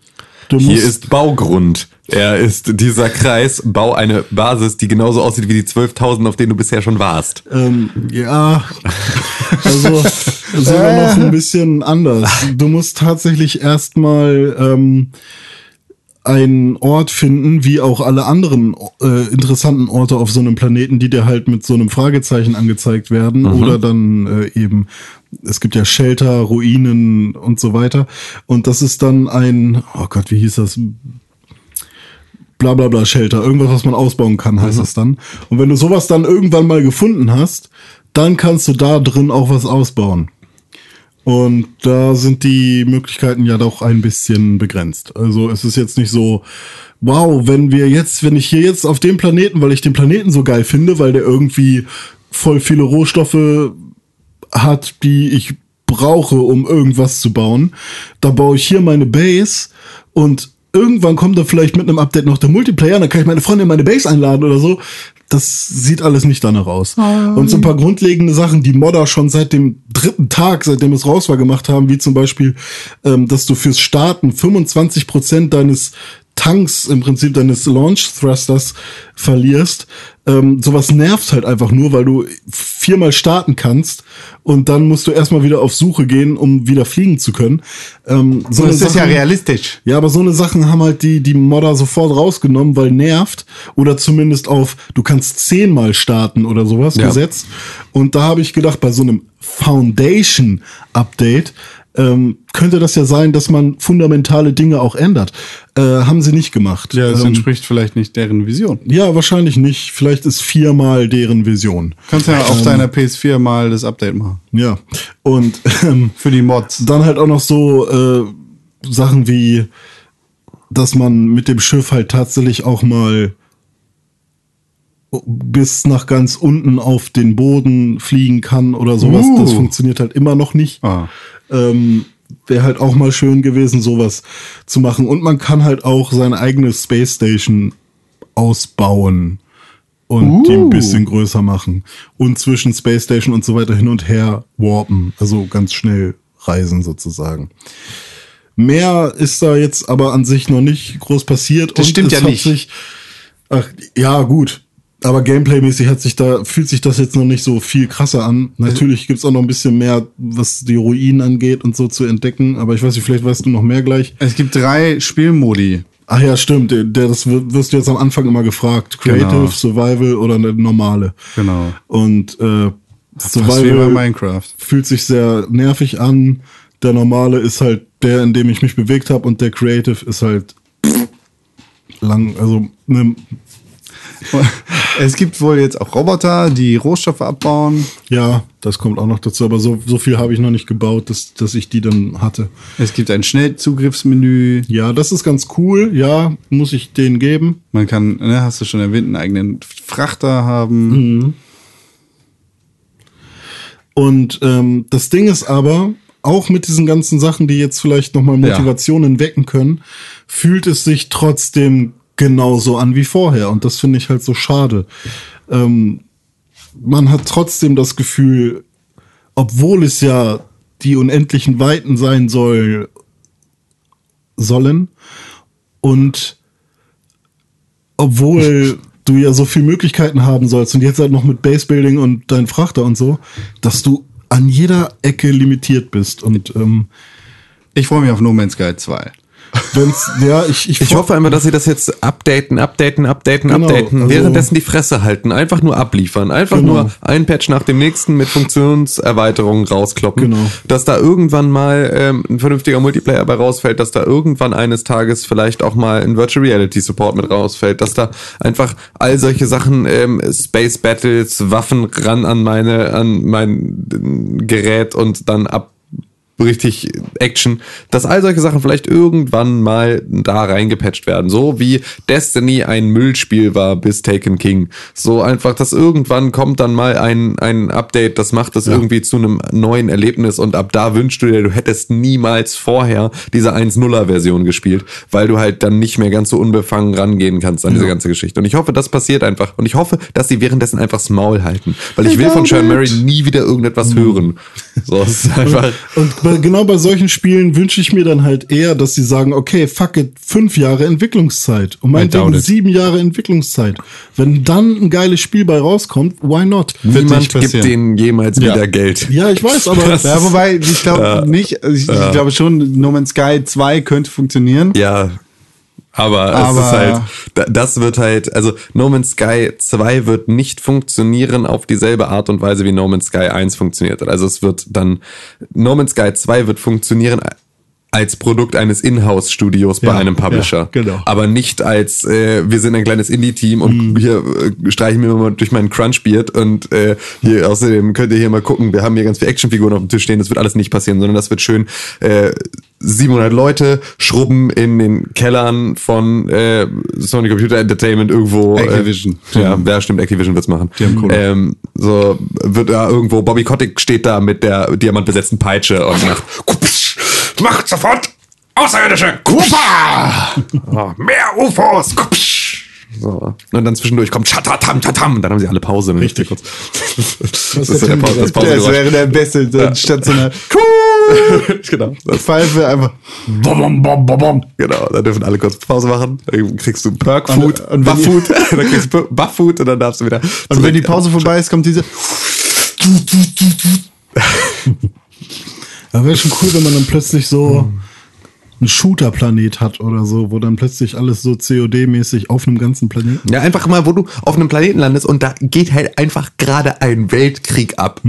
du Hier musst ist Baugrund. Er ist dieser Kreis, bau eine Basis, die genauso aussieht wie die 12.000, auf denen du bisher schon warst. Ähm, ja, also sogar noch ein bisschen anders. Du musst tatsächlich erstmal ähm, einen Ort finden, wie auch alle anderen äh, interessanten Orte auf so einem Planeten, die dir halt mit so einem Fragezeichen angezeigt werden oder dann äh, eben es gibt ja Shelter, Ruinen und so weiter. Und das ist dann ein, oh Gott, wie hieß das? bla bla bla Shelter, irgendwas, was man ausbauen kann, heißt das dann. Und wenn du sowas dann irgendwann mal gefunden hast, dann kannst du da drin auch was ausbauen. Und da sind die Möglichkeiten ja doch ein bisschen begrenzt. Also es ist jetzt nicht so, wow, wenn wir jetzt, wenn ich hier jetzt auf dem Planeten, weil ich den Planeten so geil finde, weil der irgendwie voll viele Rohstoffe hat, die ich brauche, um irgendwas zu bauen, da baue ich hier meine Base und irgendwann kommt da vielleicht mit einem Update noch der Multiplayer, dann kann ich meine Freunde in meine Base einladen oder so. Das sieht alles nicht danach aus. Und so ein paar grundlegende Sachen, die Modder schon seit dem dritten Tag, seitdem es raus war, gemacht haben, wie zum Beispiel, ähm, dass du fürs Starten 25 Prozent deines Tanks, im Prinzip deines Launch Thrusters verlierst. Ähm, sowas nervt halt einfach nur, weil du viermal starten kannst und dann musst du erstmal wieder auf Suche gehen, um wieder fliegen zu können. Ähm, so es ist ja Sachen- realistisch. ja, aber so eine Sachen haben halt die, die Modder sofort rausgenommen, weil nervt. Oder zumindest auf, du kannst zehnmal starten oder sowas Ja. gesetzt. Und da habe ich gedacht, bei so einem Foundation-Update ähm, könnte das ja sein, dass man fundamentale Dinge auch ändert. Äh, haben sie nicht gemacht. Ja, das ähm, entspricht vielleicht nicht deren Vision. ja, wahrscheinlich nicht. Vielleicht ist viermal deren Vision. Kannst ja auf deiner PS4 mal das Update machen. Ja. Und ähm, Für die Mods. dann halt auch noch so äh, Sachen wie, dass man mit dem Schiff halt tatsächlich auch mal bis nach ganz unten auf den Boden fliegen kann oder sowas. Uh. Das funktioniert halt immer noch nicht. Ah. Ähm, Wäre halt auch mal schön gewesen, sowas zu machen. Und man kann halt auch seine eigene Space Station ausbauen und die ein Uh. bisschen größer machen. Und zwischen Space Station und so weiter hin und her warpen. Also ganz schnell reisen sozusagen. Mehr ist da jetzt aber an sich noch nicht groß passiert. Das stimmt es ja hat nicht. Sich, ach, ja, gut. Aber Gameplay-mäßig hat sich da, fühlt sich das jetzt noch nicht so viel krasser an. Natürlich gibt's auch noch ein bisschen mehr, was die Ruinen angeht und so zu entdecken. Aber ich weiß nicht, vielleicht weißt du noch mehr gleich. Es gibt drei Spielmodi. Ach ja, stimmt. Der, das wir- wirst du jetzt am Anfang immer gefragt. Creative, Genau. Survival oder eine normale. Genau. Und äh, Survival Minecraft. fühlt sich sehr nervig an. Der normale ist halt der, in dem ich mich bewegt habe und der Creative ist halt lang, also ne, Es gibt wohl jetzt auch Roboter, die Rohstoffe abbauen. ja, das kommt auch noch dazu, aber so, so viel habe ich noch nicht gebaut, dass, dass ich die dann hatte. Es gibt ein Schnellzugriffsmenü. Ja, das ist ganz cool, ja, muss ich denen geben. Man kann, ne, hast du schon erwähnt, einen eigenen Frachter haben. Und ähm, das Ding ist aber, auch mit diesen ganzen Sachen, die jetzt vielleicht nochmal Ja. Motivationen wecken können, fühlt es sich trotzdem genauso an wie vorher. Und das finde ich halt so schade. Ähm, man hat trotzdem das Gefühl, obwohl es ja die unendlichen Weiten sein soll, sollen und obwohl du ja so viele Möglichkeiten haben sollst und jetzt halt noch mit Basebuilding und dein Frachter und so, dass du an jeder Ecke limitiert bist und ähm, Ich freue mich auf No Man's Sky 2. wenn's, ja, ich, ich, Ich hoffe einfach, dass sie das jetzt updaten, updaten, updaten, Genau, updaten, also- währenddessen die Fresse halten, einfach nur abliefern, einfach Genau. nur ein Patch nach dem nächsten mit Funktionserweiterungen rauskloppen, Genau. dass da irgendwann mal ähm, ein vernünftiger Multiplayer bei rausfällt, dass da irgendwann eines Tages vielleicht auch mal ein Virtual Reality Support mit rausfällt, dass da einfach all solche Sachen, ähm, Space Battles, Waffen ran an meine, an mein Gerät und dann ab richtig Action, dass all solche Sachen vielleicht irgendwann mal da reingepatcht werden. So wie Destiny ein Müllspiel war bis Taken King. So einfach, dass irgendwann kommt dann mal ein, ein Update, das macht das irgendwie zu einem neuen Erlebnis und ab da wünschst du dir, du hättest niemals vorher diese 1.0er Version gespielt, weil du halt dann nicht mehr ganz so unbefangen rangehen kannst an diese ganze Geschichte. Und ich hoffe, das passiert einfach. Und ich hoffe, dass sie währenddessen einfach das Maul halten. Weil ich will von Sean Murray nie wieder irgendetwas hören. So, es ist einfach. Und bei, genau bei solchen Spielen wünsche ich mir dann halt eher, dass sie sagen, okay, fuck it, fünf Jahre Entwicklungszeit und meinetwegen sieben Jahre Entwicklungszeit. Wenn dann ein geiles Spiel bei rauskommt, why not? Wird Niemand nicht gibt denen jemals Ja. wieder Geld. Ja, ich weiß, aber Ja, wobei, ich glaube nicht, also ich, ich glaube schon, No Man's Sky 2 könnte funktionieren. Ja. Aber, es Aber- ist halt, da- das wird halt, also No Man's Sky 2 wird nicht funktionieren auf dieselbe Art und Weise wie No Man's Sky 1 funktioniert hat. Also es wird dann, No Man's Sky 2 wird funktionieren als Produkt eines Inhouse-Studios bei Ja, einem Publisher. ja, genau. Aber nicht als, äh, wir sind ein kleines Indie-Team und hier äh, streichen wir mal durch meinen Crunch-Beard und äh, hier außerdem könnt ihr hier mal gucken, wir haben hier ganz viele Actionfiguren auf dem Tisch stehen, das wird alles nicht passieren, sondern das wird schön äh, 700 Leute schrubben in den Kellern von äh, Sony Computer Entertainment irgendwo. Activision. Äh, ja, wer stimmt, Activision wird's machen. Die haben Kohle. Ähm, so wird da irgendwo, Bobby Kotick steht da mit der diamantbesetzten Peitsche und macht macht sofort Außerirdische! Kupa! mehr UFOs! Kupsch. So. Und dann zwischendurch kommt Chatatam, Tatam. Dann haben sie alle Pause. ne? Richtig. Kurz. Das ist ist der Pause, das Tim Das wäre der Beste, dann statt so einer genau. Das, Pfeife einfach. Bom, bom, bom, bom, genau. Dann dürfen alle kurz Pause machen. Dann kriegst du Perk Food, Und- und wenn Buff Food. dann kriegst du Buff Food und dann darfst du wieder. Und wenn die. Pause vorbei ist, kommt diese. Da wäre schon cool, wenn man dann plötzlich so einen Shooter-Planet hat oder so, wo dann plötzlich alles so COD-mäßig auf einem ganzen Planeten. Ja, einfach mal, wo du auf einem Planeten landest und da geht halt einfach gerade ein Weltkrieg ab.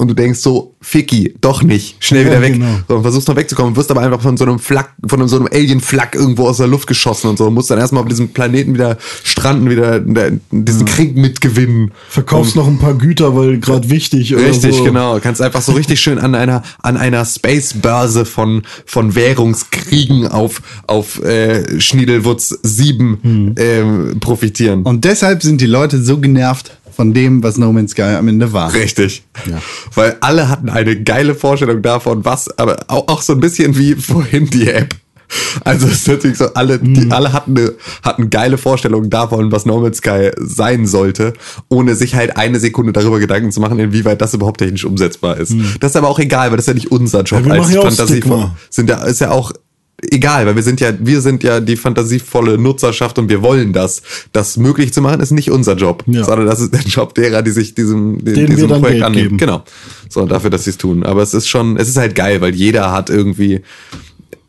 Und du denkst so, Ficky, doch nicht, schnell Ja, wieder weg. genau. So, und versuchst noch wegzukommen, wirst aber einfach von so einem Flak, von so einem Alien-Flak irgendwo aus der Luft geschossen und so. Und musst dann erstmal auf diesem Planeten wieder stranden, wieder diesen Krieg mitgewinnen. Verkaufst noch ein paar Güter, weil gerade wichtig oder Richtig, so. genau. Kannst einfach so richtig schön an einer an einer Space-Börse von von Währungskriegen auf auf äh, Schniedelwutz 7 ähm, profitieren. Und deshalb sind die Leute so genervt von dem, was No Man's Sky am Ende war. Richtig. Weil alle hatten eine geile Vorstellung davon, was, aber auch, auch so ein bisschen wie vorhin die App. Also es ist natürlich so, alle, die, alle hatten eine, hatten geile Vorstellungen davon, was No Man's Sky sein sollte, ohne sich halt eine Sekunde darüber Gedanken zu machen, inwieweit das überhaupt technisch umsetzbar ist. Das ist aber auch egal, weil das ist ja nicht unser Job Ja, als ja Fantasie. Sind ja, ist ja auch egal, weil wir sind ja, wir sind ja die fantasievolle Nutzerschaft und wir wollen das. Das möglich zu machen, ist nicht unser Job, Ja. sondern das ist der Job derer, die sich diesem, den, diesem Projekt Geld annehmen. geben. Genau. So, dafür, dass sie es tun. Aber es ist schon, es ist halt geil, weil jeder hat irgendwie.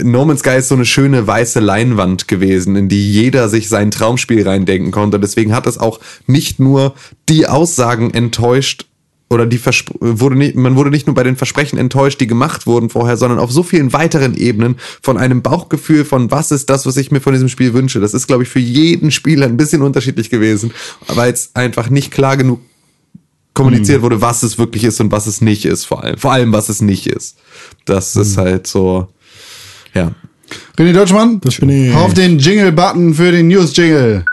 No Man's Sky ist so eine schöne weiße Leinwand gewesen, in die jeder sich sein Traumspiel reindenken konnte. Deswegen hat es auch nicht nur die Aussagen enttäuscht oder die Verspr wurde nicht, man wurde nicht nur bei den Versprechen enttäuscht, die gemacht wurden vorher, sondern auf so vielen weiteren Ebenen von einem Bauchgefühl von was ist das, was ich mir von diesem Spiel wünsche. Das ist, glaube ich, für jeden Spieler ein bisschen unterschiedlich gewesen, weil es einfach nicht klar genug kommuniziert wurde, was es wirklich ist und was es nicht ist, vor allem. Vor allem, was es nicht ist. Das ist halt so, ja. René Deutschmann, Das bin ich. auf den Jingle-Button für den News-Jingle.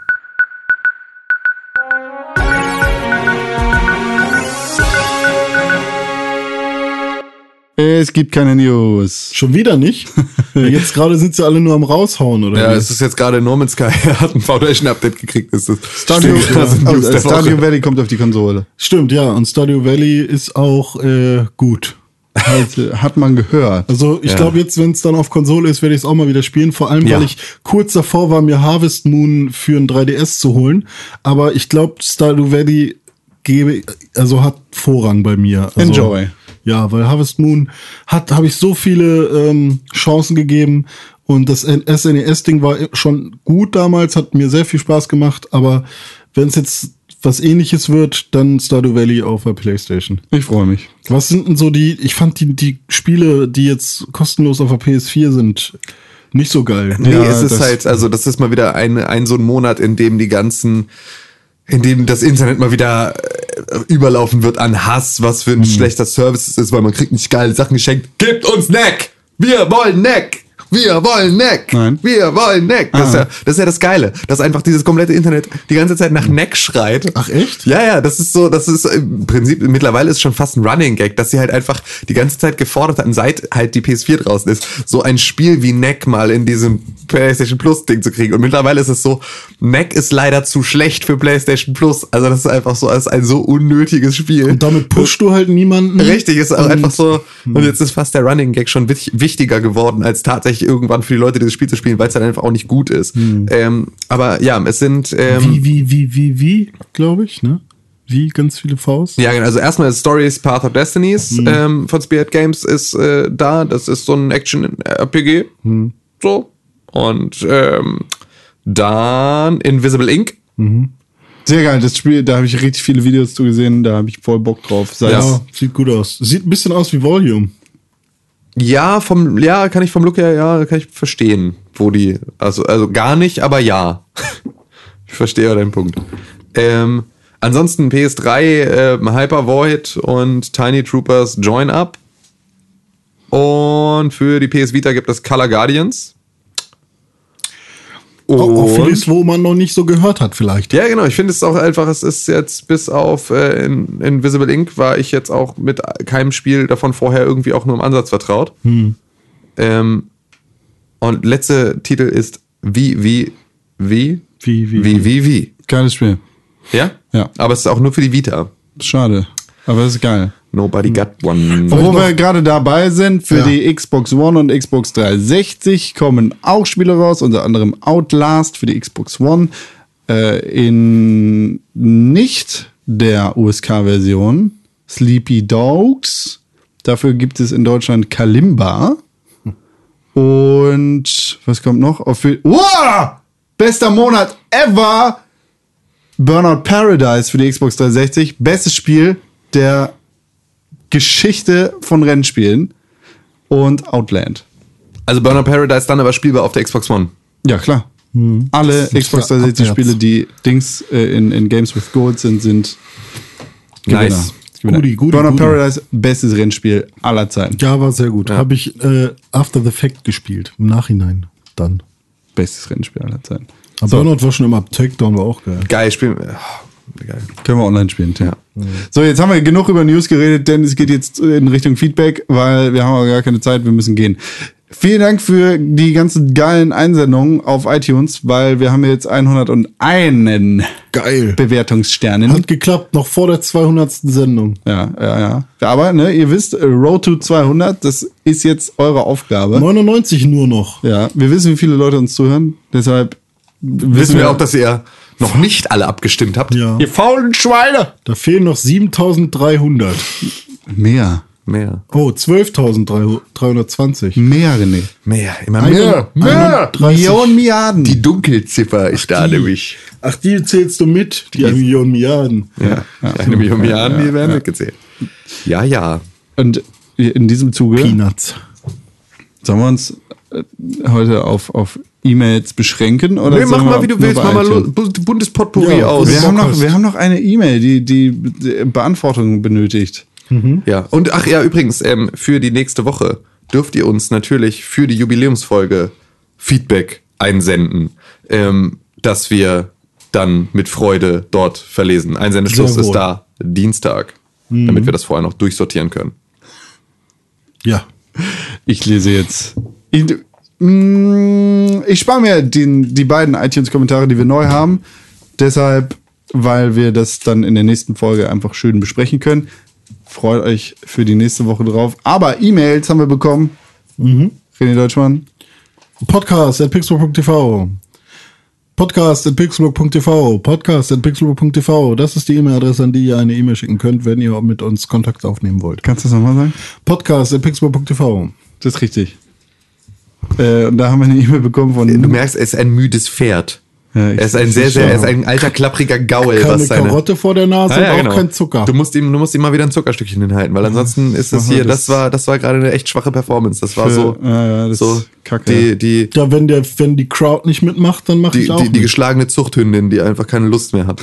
Es gibt keine News. Schon wieder nicht? Jetzt gerade sind sie alle nur am raushauen, oder? Ja, wie? es ist jetzt gerade No Man's Sky hat ein Foundation-Update gekriegt. Das ist Stadio, News der Stadio. Valley kommt auf die Konsole. Stimmt, ja. Und Stadio Valley ist auch äh, gut. Halt, äh, hat man gehört. Also ich Ja. glaube jetzt, wenn es dann auf Konsole ist, werde ich es auch mal wieder spielen. Vor allem, Ja. weil ich kurz davor war, mir Harvest Moon für ein 3DS zu holen. Aber ich glaube, Stardew Valley gebe, also hat Vorrang bei mir. Also, Enjoy. Ja, weil Harvest Moon hat, habe ich so viele ähm, Chancen gegeben und das SNES-Ding war schon gut damals, hat mir sehr viel Spaß gemacht, aber wenn es jetzt was ähnliches wird, dann Stardew Valley auf der Playstation. Ich freue mich. Was sind denn so die, ich fand die, die Spiele, die jetzt kostenlos auf der PS4 sind, nicht so geil. Nee, Ja, es ist halt, also das ist mal wieder ein, ein so ein Monat, in dem die ganzen, in dem das Internet mal wieder äh, überlaufen wird an Hass, was für ein schlechter Service es ist, weil man kriegt nicht geile Sachen geschenkt. Gebt uns Neck! Wir wollen Neck! Wir wollen Neck! Nein. Wir wollen Neck! Das, ist Ah. ja, das ist ja das Geile, dass einfach dieses komplette Internet die ganze Zeit nach Neck schreit. Ach, echt? Ja, ja, das ist so, das ist im Prinzip, mittlerweile ist schon fast ein Running Gag, dass sie halt einfach die ganze Zeit gefordert hatten, seit halt die PS4 draußen ist, so ein Spiel wie Neck mal in diesem PlayStation Plus Ding zu kriegen. Und mittlerweile ist es so, Neck ist leider zu schlecht für PlayStation Plus. Also das ist einfach so, als ein so unnötiges Spiel. Und damit pushst du halt niemanden. Richtig, ist auch einfach so. Und jetzt ist fast der Running Gag schon wich- wichtiger geworden, als tatsächlich irgendwann für die Leute dieses Spiel zu spielen, weil es dann einfach auch nicht gut ist. Ähm, aber ja, es sind. Ähm, Wie, wie, wie, wie, wie, glaube ich, ne? Wie, ganz viele Faust. Ja, genau. Also erstmal ist Stories Path of Destinies ähm, von Spirit Games ist äh, da. Das ist so ein Action-RPG. So. Und ähm, dann Invisible Ink. Sehr geil, das Spiel, da habe ich richtig viele Videos zu gesehen, da habe ich voll Bock drauf. Sei Ja. es- Ja, sieht gut aus. Sieht ein bisschen aus wie Volume. Ja, vom, ja, kann ich vom Look her, ja, kann ich verstehen, wo die, also, also gar nicht, aber ja. ich verstehe deinen Punkt. Ähm, ansonsten PS3, äh, Hyper Void und Tiny Troopers Join Up. Und für die PS Vita gibt es Color Guardians. Auch, auch vieles, wo man noch nicht so gehört hat, vielleicht. ja, genau. Ich finde es auch einfach, es ist jetzt bis auf äh, in, Invisible Ink war ich jetzt auch mit keinem Spiel davon vorher irgendwie auch nur im Ansatz vertraut. Ähm, und letzte Titel ist Wie, wie, wie, Wie, wie, wie, wie, wie. Geiles Spiel. Ja? Ja. Aber es ist auch nur für die Vita. Schade. Aber das ist geil. Nobody got one. Wo wir gerade dabei sind, für Ja. die Xbox One und Xbox 360 kommen auch Spiele raus, unter anderem Outlast für die Xbox One. Äh, in nicht der USK-Version Sleepy Dogs. Dafür gibt es in Deutschland Kalimba. Und was kommt noch? Auf wow! Bester Monat ever! Burnout Paradise für die Xbox 360. Bestes Spiel der Geschichte von Rennspielen. Und Outland. Also Burner Paradise dann aber spielbar auf der Xbox One. Ja, klar. Alle Das ist Xbox für 360 Spiele, die Dings äh, in, in Games with Gold sind, sind Gewinner. Nice. Goodie, goodie, Burnout goodie. Paradise, bestes Rennspiel aller Zeiten. Ja, war sehr gut. Habe ich äh, After the Fact gespielt. Im Nachhinein dann. Bestes Rennspiel aller Zeiten. Aber Burnout war schon immer Takedown, war auch geil. Geil, spielen. Oh, geil. Können wir online spielen. Ja. So, jetzt haben wir genug über News geredet, denn es geht jetzt in Richtung Feedback, weil wir haben aber gar keine Zeit, wir müssen gehen. Vielen Dank für die ganzen geilen Einsendungen auf iTunes, weil wir haben jetzt 101 Geil. Bewertungssternen. Hat geklappt, noch vor der 200. Sendung. Ja, ja, ja. Aber, ne, ihr wisst, Road to 200, das ist jetzt eure Aufgabe. 99 nur noch. Ja, wir wissen, wie viele Leute uns zuhören, deshalb Wissen wir auch, dass ihr noch nicht alle abgestimmt habt? Ja. Ihr faulen Schweine! Da fehlen noch 7300. mehr. Mehr. Oh, 12.320. Mehr, René. Mehr. Immer Eine- mehr. Mehr. 31. Millionen Milliarden. Die Dunkelziffer ist da die. nämlich. Ach, die zählst du mit? Die eine Million Milliarden. Ja. Eine Million Milliarden, die werden mitgezählt. Ja, ja. Und in diesem Zuge Peanuts. sollen wir uns äh, heute auf, auf E-Mails beschränken? Oder Nee, mach mal, wie du willst. Mach mal iTunes? lo- bu- buntes Potpourri Ja, aus. Wir haben, noch, wir haben noch eine E-Mail, die, die, die Beantwortung benötigt. Ja, und ach ja, übrigens, ähm, für die nächste Woche dürft ihr uns natürlich für die Jubiläumsfolge Feedback einsenden, ähm, dass wir dann mit Freude dort verlesen. Einsendeschluss ist da Dienstag, damit wir das vorher noch durchsortieren können. Ja. Ich lese jetzt. Ich spare mir den, die beiden iTunes-Kommentare, die wir neu haben. Deshalb, weil wir das dann in der nächsten Folge einfach schön besprechen können. Freut euch für die nächste Woche drauf. Aber E-Mails haben wir bekommen. René Deutschmann. Podcast at pixel.tv. Podcast at pixelbook.tv. Podcast at pixelbook.tv. Das ist die E-Mail-Adresse, an die ihr eine E-Mail schicken könnt, wenn ihr mit uns Kontakt aufnehmen wollt. Kannst du das nochmal sagen? Podcast at pixelbook.tv. Das ist richtig. Äh, und da haben wir eine E-Mail bekommen von. Du merkst, er ist ein müdes Pferd. Ja, er ist ein sehr, sehr, er ist ein alter, klappriger Gaul. Keine was seine, Karotte vor der Nase Ja, ja, und auch genau. kein Zucker. Du musst ihm, du musst ihm mal wieder ein Zuckerstückchen hinhalten, weil ansonsten ist wir hier, das- das war, das war gerade eine echt schwache Performance. Das war Für- so, ja, das so kacke. die, die, ja, wenn der, wenn die Crowd nicht mitmacht, dann mache die, ich auch die, die geschlagene Zuchthündin, die einfach keine Lust mehr hat.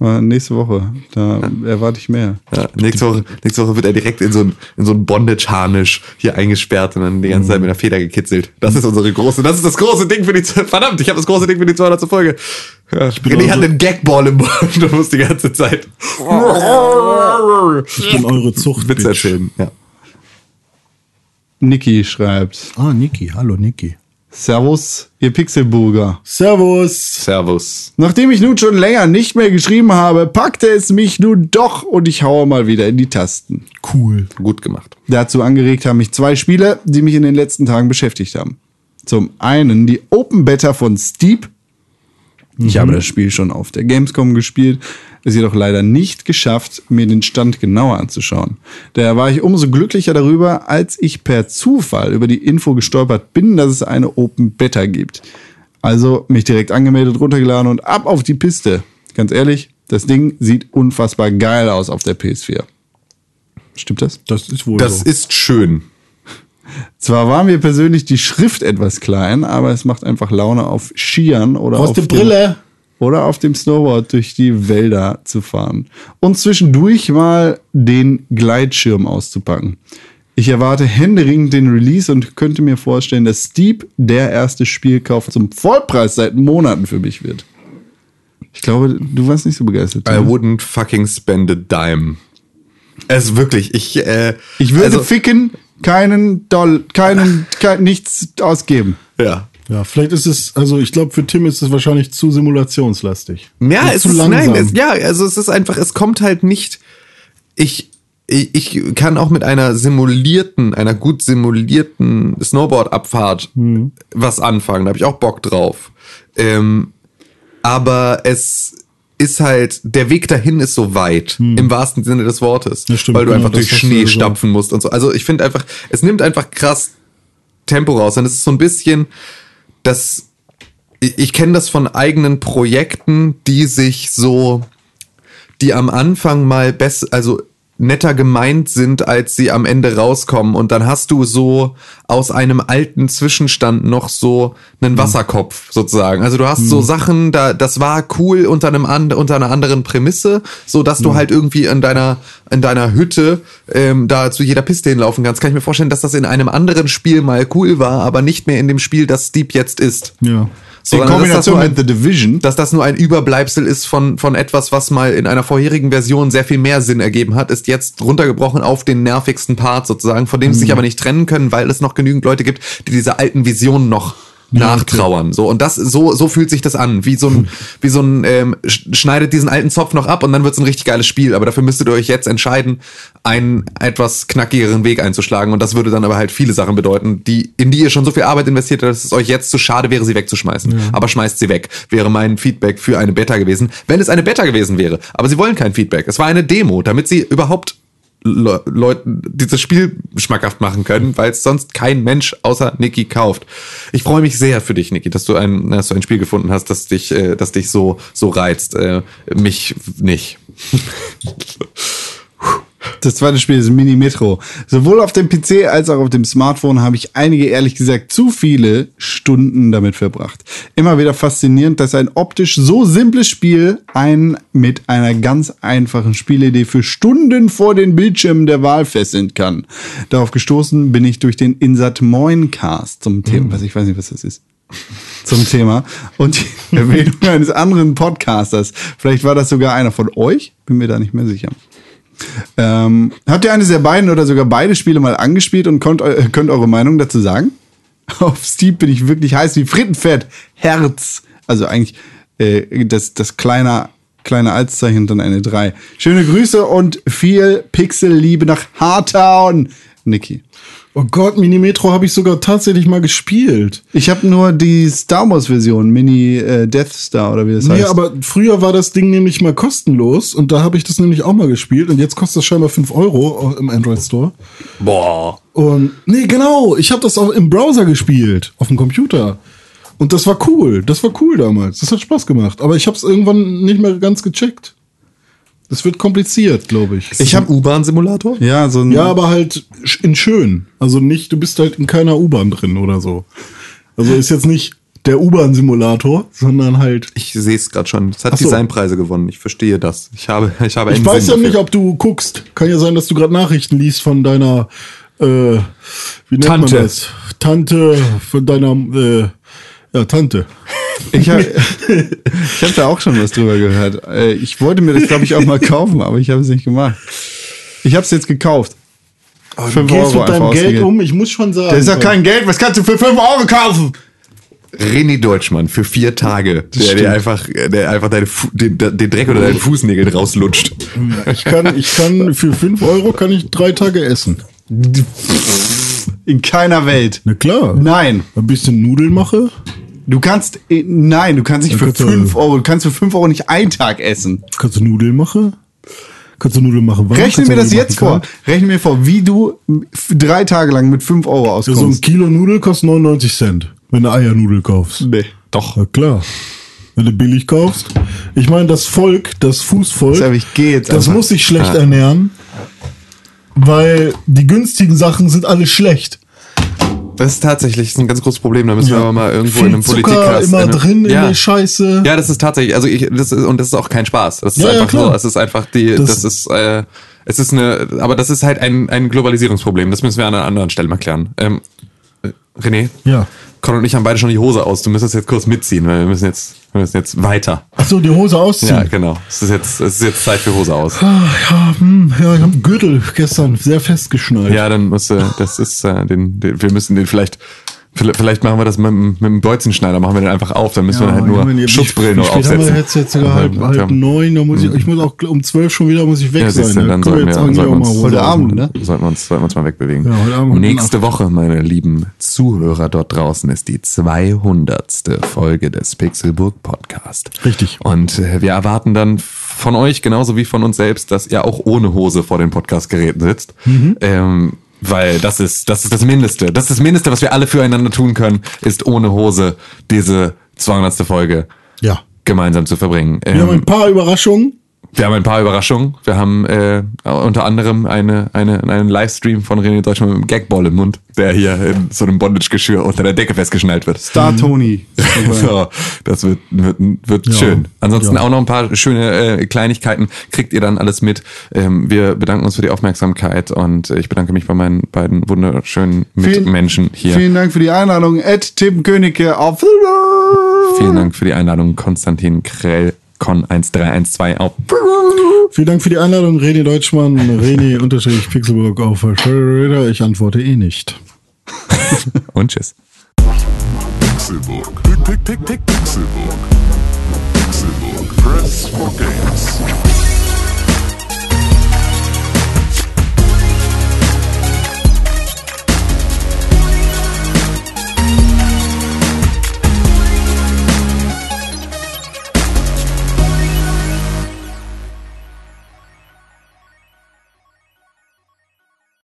Äh, nächste Woche. Da erwarte ich mehr. Ja, nächste, Woche, nächste Woche wird er direkt in so ein, in so ein Bondage-Harnisch hier eingesperrt und dann die ganze Zeit mit der Feder gekitzelt. Das ist unsere große, das ist das große Ding für die, verdammt, ich habe das große Ding für die 200. Folge. Ja, René hat einen Gagball im Mund und muss die ganze Zeit Ich bin eure Zucht. Witze erzählen. Ja. Niki schreibt: Ah, Niki. Hallo, Niki. Servus, ihr Pixelburger. Servus. Servus. Nachdem ich nun schon länger nicht mehr geschrieben habe, packte es mich nun doch und ich haue mal wieder in die Tasten. Cool. Gut gemacht. Dazu angeregt haben mich zwei Spiele, die mich in den letzten Tagen beschäftigt haben. Zum einen die Open Beta von Steep. Ich habe das Spiel schon auf der Gamescom gespielt, es jedoch leider nicht geschafft, mir den Stand genauer anzuschauen. Daher war ich umso glücklicher darüber, als ich per Zufall über die Info gestolpert bin, dass es eine Open Beta gibt. Also mich direkt angemeldet, runtergeladen und ab auf die Piste. Ganz ehrlich, das Ding sieht unfassbar geil aus auf der PS4. Stimmt das? Das ist wohl Das so. ist schön. Zwar war mir persönlich die Schrift etwas klein, aber es macht einfach Laune auf Skiern oder Aus auf dem- Brille. oder auf dem Snowboard durch die Wälder zu fahren und zwischendurch mal den Gleitschirm auszupacken. Ich erwarte händeringend den Release und könnte mir vorstellen, dass Steep der erste Spielkauf zum Vollpreis seit Monaten für mich wird. Ich glaube, du warst nicht so begeistert. I wouldn't fucking spend a dime. Es ist wirklich, ich, äh, Ich würde also, ficken, keinen Doll, keinen, kein, nichts ausgeben. ja. Ja, vielleicht ist es, also ich glaube, für Tim ist es wahrscheinlich zu simulationslastig. Ja, es zu ist, langsam. nein, es, ja, also es ist einfach, es kommt halt nicht, ich, ich, ich kann auch mit einer simulierten, einer gut simulierten Snowboard-Abfahrt was anfangen, da habe ich auch Bock drauf. Ähm, aber es ist halt, der Weg dahin ist so weit, im wahrsten Sinne des Wortes, stimmt, weil du genau, einfach durch Schnee stapfen musst und so. Also ich finde einfach, es nimmt einfach krass Tempo raus. Und es ist so ein bisschen, das, ich, ich kenne das von eigenen Projekten, die sich so, die am Anfang mal besser, also netter gemeint sind, als sie am Ende rauskommen. Und dann hast du so aus einem alten Zwischenstand noch so einen Wasserkopf sozusagen. Also du hast so Sachen, da das war cool unter einem and, unter einer anderen Prämisse, so dass du halt irgendwie in deiner in deiner Hütte ähm, da zu jeder Piste hinlaufen kannst. Kann ich mir vorstellen, dass das in einem anderen Spiel mal cool war, aber nicht mehr in dem Spiel, das Steep jetzt ist. Ja. In dass das Kombination mit The Division. dass das nur ein Überbleibsel ist von, von etwas, was mal in einer vorherigen Version sehr viel mehr Sinn ergeben hat, ist jetzt runtergebrochen auf den nervigsten Part sozusagen, von dem sie sich aber nicht trennen können, weil es noch genügend Leute gibt, die diese alten Visionen noch nachtrauern. So, und das, so, so fühlt sich das an. Wie so ein, wie so ein, ähm, sch- schneidet diesen alten Zopf noch ab und dann wird es ein richtig geiles Spiel. Aber dafür müsstet ihr euch jetzt entscheiden, einen etwas knackigeren Weg einzuschlagen. Und das würde dann aber halt viele Sachen bedeuten, die, in die ihr schon so viel Arbeit investiert habt, dass es euch jetzt zu schade wäre, sie wegzuschmeißen. Aber schmeißt sie weg. Wäre mein Feedback für eine Beta gewesen, wenn es eine Beta gewesen wäre. Aber sie wollen kein Feedback. Es war eine Demo, damit sie überhaupt Le Leuten dieses Spiel schmackhaft machen können, weil es sonst kein Mensch außer Niki kauft. Ich freue mich sehr für dich, Niki, dass du ein, dass du ein Spiel gefunden hast, das dich, äh, das dich so, so reizt. Äh, mich nicht. Das zweite Spiel ist Mini Metro. Sowohl auf dem PC als auch auf dem Smartphone habe ich einige, ehrlich gesagt, zu viele Stunden damit verbracht. Immer wieder faszinierend, dass ein optisch so simples Spiel einen mit einer ganz einfachen Spielidee für Stunden vor den Bildschirmen der Wahl fesseln kann. Darauf gestoßen bin ich durch den Insat Moin Cast zum Thema, was ich weiß nicht, was das ist zum Thema und die Erwähnung eines anderen Podcasters. Vielleicht war das sogar einer von euch, bin mir da nicht mehr sicher. Ähm, habt ihr eines der beiden oder sogar beide Spiele mal angespielt und könnt, könnt eure Meinung dazu sagen? Auf Steam bin ich wirklich heiß wie Frittenfett. Herz. Also eigentlich äh, das, das kleine, kleine Altzeichen dann eine 3. Schöne Grüße und viel Pixel-Liebe nach Hartown. Niki. Oh Gott, Mini Metro habe ich sogar tatsächlich mal gespielt. Ich habe nur die Star Wars Version, Mini äh, Death Star oder wie das Nee, heißt. aber früher war das Ding nämlich mal kostenlos und da habe ich das nämlich auch mal gespielt und jetzt kostet das scheinbar 5 Euro im Android Store. Boah. Und nee, genau, ich habe das auch im Browser gespielt, auf dem Computer. Und das war cool, das war cool damals. Das hat Spaß gemacht, aber ich habe es irgendwann nicht mehr ganz gecheckt. Das wird kompliziert, glaube ich. Ich habe U-Bahn-Simulator. ja, so ein ja, aber halt in schön. Also nicht, du bist halt in keiner U-Bahn drin oder so. Also ist jetzt nicht der U-Bahn-Simulator, sondern halt. Ich sehe es gerade schon. Es hat so. Designpreise gewonnen. Ich verstehe das. Ich habe, ich habe Ich einen weiß Sinn ja nicht, ob du guckst. Kann ja sein, dass du gerade Nachrichten liest von deiner, äh, wie nennt Tante. man das? Tante, von deiner, äh, ja, Tante. Ich habe ich hab da auch schon was drüber gehört. Äh, Ich wollte mir das, glaube ich, auch mal kaufen, aber ich habe es nicht gemacht. Ich habe es jetzt gekauft. Fünf Du gehst mit deinem Geld ausgegeben. um, ich muss schon sagen. Das ist doch kein Geld. Was kannst du für 5 Euro kaufen? René Deutschmann für vier Tage, der stimmt. dir einfach, der einfach deine den, den Dreck oder deinen Fußnägel rauslutscht. Ich kann, ich kann, für 5 Euro kann ich drei Tage essen. In keiner Welt. Na klar. Nein. Ein bisschen Nudeln mache. Du kannst, äh, nein, du kannst nicht Ja, für bitte. 5 Euro, du kannst für 5 Euro nicht einen Tag essen. Kannst du Nudeln machen? Kannst du Nudeln machen? warm? Rechne mir das jetzt vor. Rechne mir vor, wie du drei Tage lang mit 5 Euro Ja, so ein auskommst. Kilo Nudel kostet 99 Cent, wenn du Eiernudel kaufst. nee. Doch. Na klar. Wenn du billig kaufst. Ich meine, das Volk, das Fußvolk, Sag, ich geh jetzt das muss sich schlecht ernähren, weil die günstigen Sachen sind alle schlecht. Das ist tatsächlich ein ganz großes Problem. Da müssen wir aber mal irgendwo Viel in einem Politiker immer drin in ja. der Scheiße. Ja, das ist tatsächlich, also ich, das ist, und das ist auch kein Spaß. Das ist Ja, ja, einfach so, es ist einfach die, das, Das- ist, äh, es ist eine, aber das ist halt ein, ein Globalisierungsproblem. Das müssen wir an einer anderen Stelle mal klären. Ähm, äh, René? Ja. Con und ich haben beide schon die Hose aus. Du müsstest jetzt kurz mitziehen, weil wir müssen jetzt, wir müssen jetzt weiter. Ach so, die Hose ausziehen. Ja, genau. Es ist jetzt, es ist jetzt Zeit für Hose aus. Ah, ja, hm, ja, ich habe Gürtel gestern sehr festgeschnallt. Ja, dann muss, äh, das ist, äh, den, den, wir müssen den vielleicht, vielleicht machen wir das mit, dem- mit dem Bolzenschneider, machen wir den einfach auf, dann müssen wir halt nur ich meine, Schutzbrillen haben aufsetzen. wir jetzt, jetzt sogar halb, Ja, halb ja. neun, da muss ich, ich muss auch um zwölf schon wieder muss ich weg Ja, sein. da dann können sollten wir, sollten wir auch mal uns, Hose Heute. Abend, ne? sollten wir uns, sollten wir uns mal wegbewegen. Ja, heute Abend. Nächste Woche, meine lieben Zuhörer dort draußen, ist die 200. Folge des Pixelburg Podcast. Richtig. Und äh, wir erwarten dann von euch genauso wie von uns selbst, dass ihr auch ohne Hose vor den Podcastgeräten sitzt. Mhm. Ähm, weil das ist, das ist das Mindeste. Das ist das Mindeste, was wir alle füreinander tun können, ist ohne Hose diese 200. Folge Ja. gemeinsam zu verbringen. Wir haben Ähm, ein paar Überraschungen. Wir haben ein paar Überraschungen. Wir haben äh, unter anderem eine, eine, einen Livestream von René Deutschmann mit einem Gagball im Mund, der hier in so einem Bondage-Geschirr unter der Decke festgeschnallt wird. Star Tony. So, das wird, wird, wird Ja. schön. Ansonsten Ja. auch noch ein paar schöne äh, Kleinigkeiten. Kriegt ihr dann alles mit. Ähm, wir bedanken uns für die Aufmerksamkeit und äh, ich bedanke mich bei meinen beiden wunderschönen Mitmenschen hier. Vielen Dank für die Einladung. Ed Tim Königke auf. Vielen Dank für die Einladung, Konstantin Krell. Con 1312 auf. Vielen Dank für die Einladung, René Deutschmann, René unterstrich Pixelburg auf Twitter. Ich antworte eh nicht. Und tschüss. Pixelbook. Pick, pick, pick, pick, Pixelbook. Pixelbook. Press for games.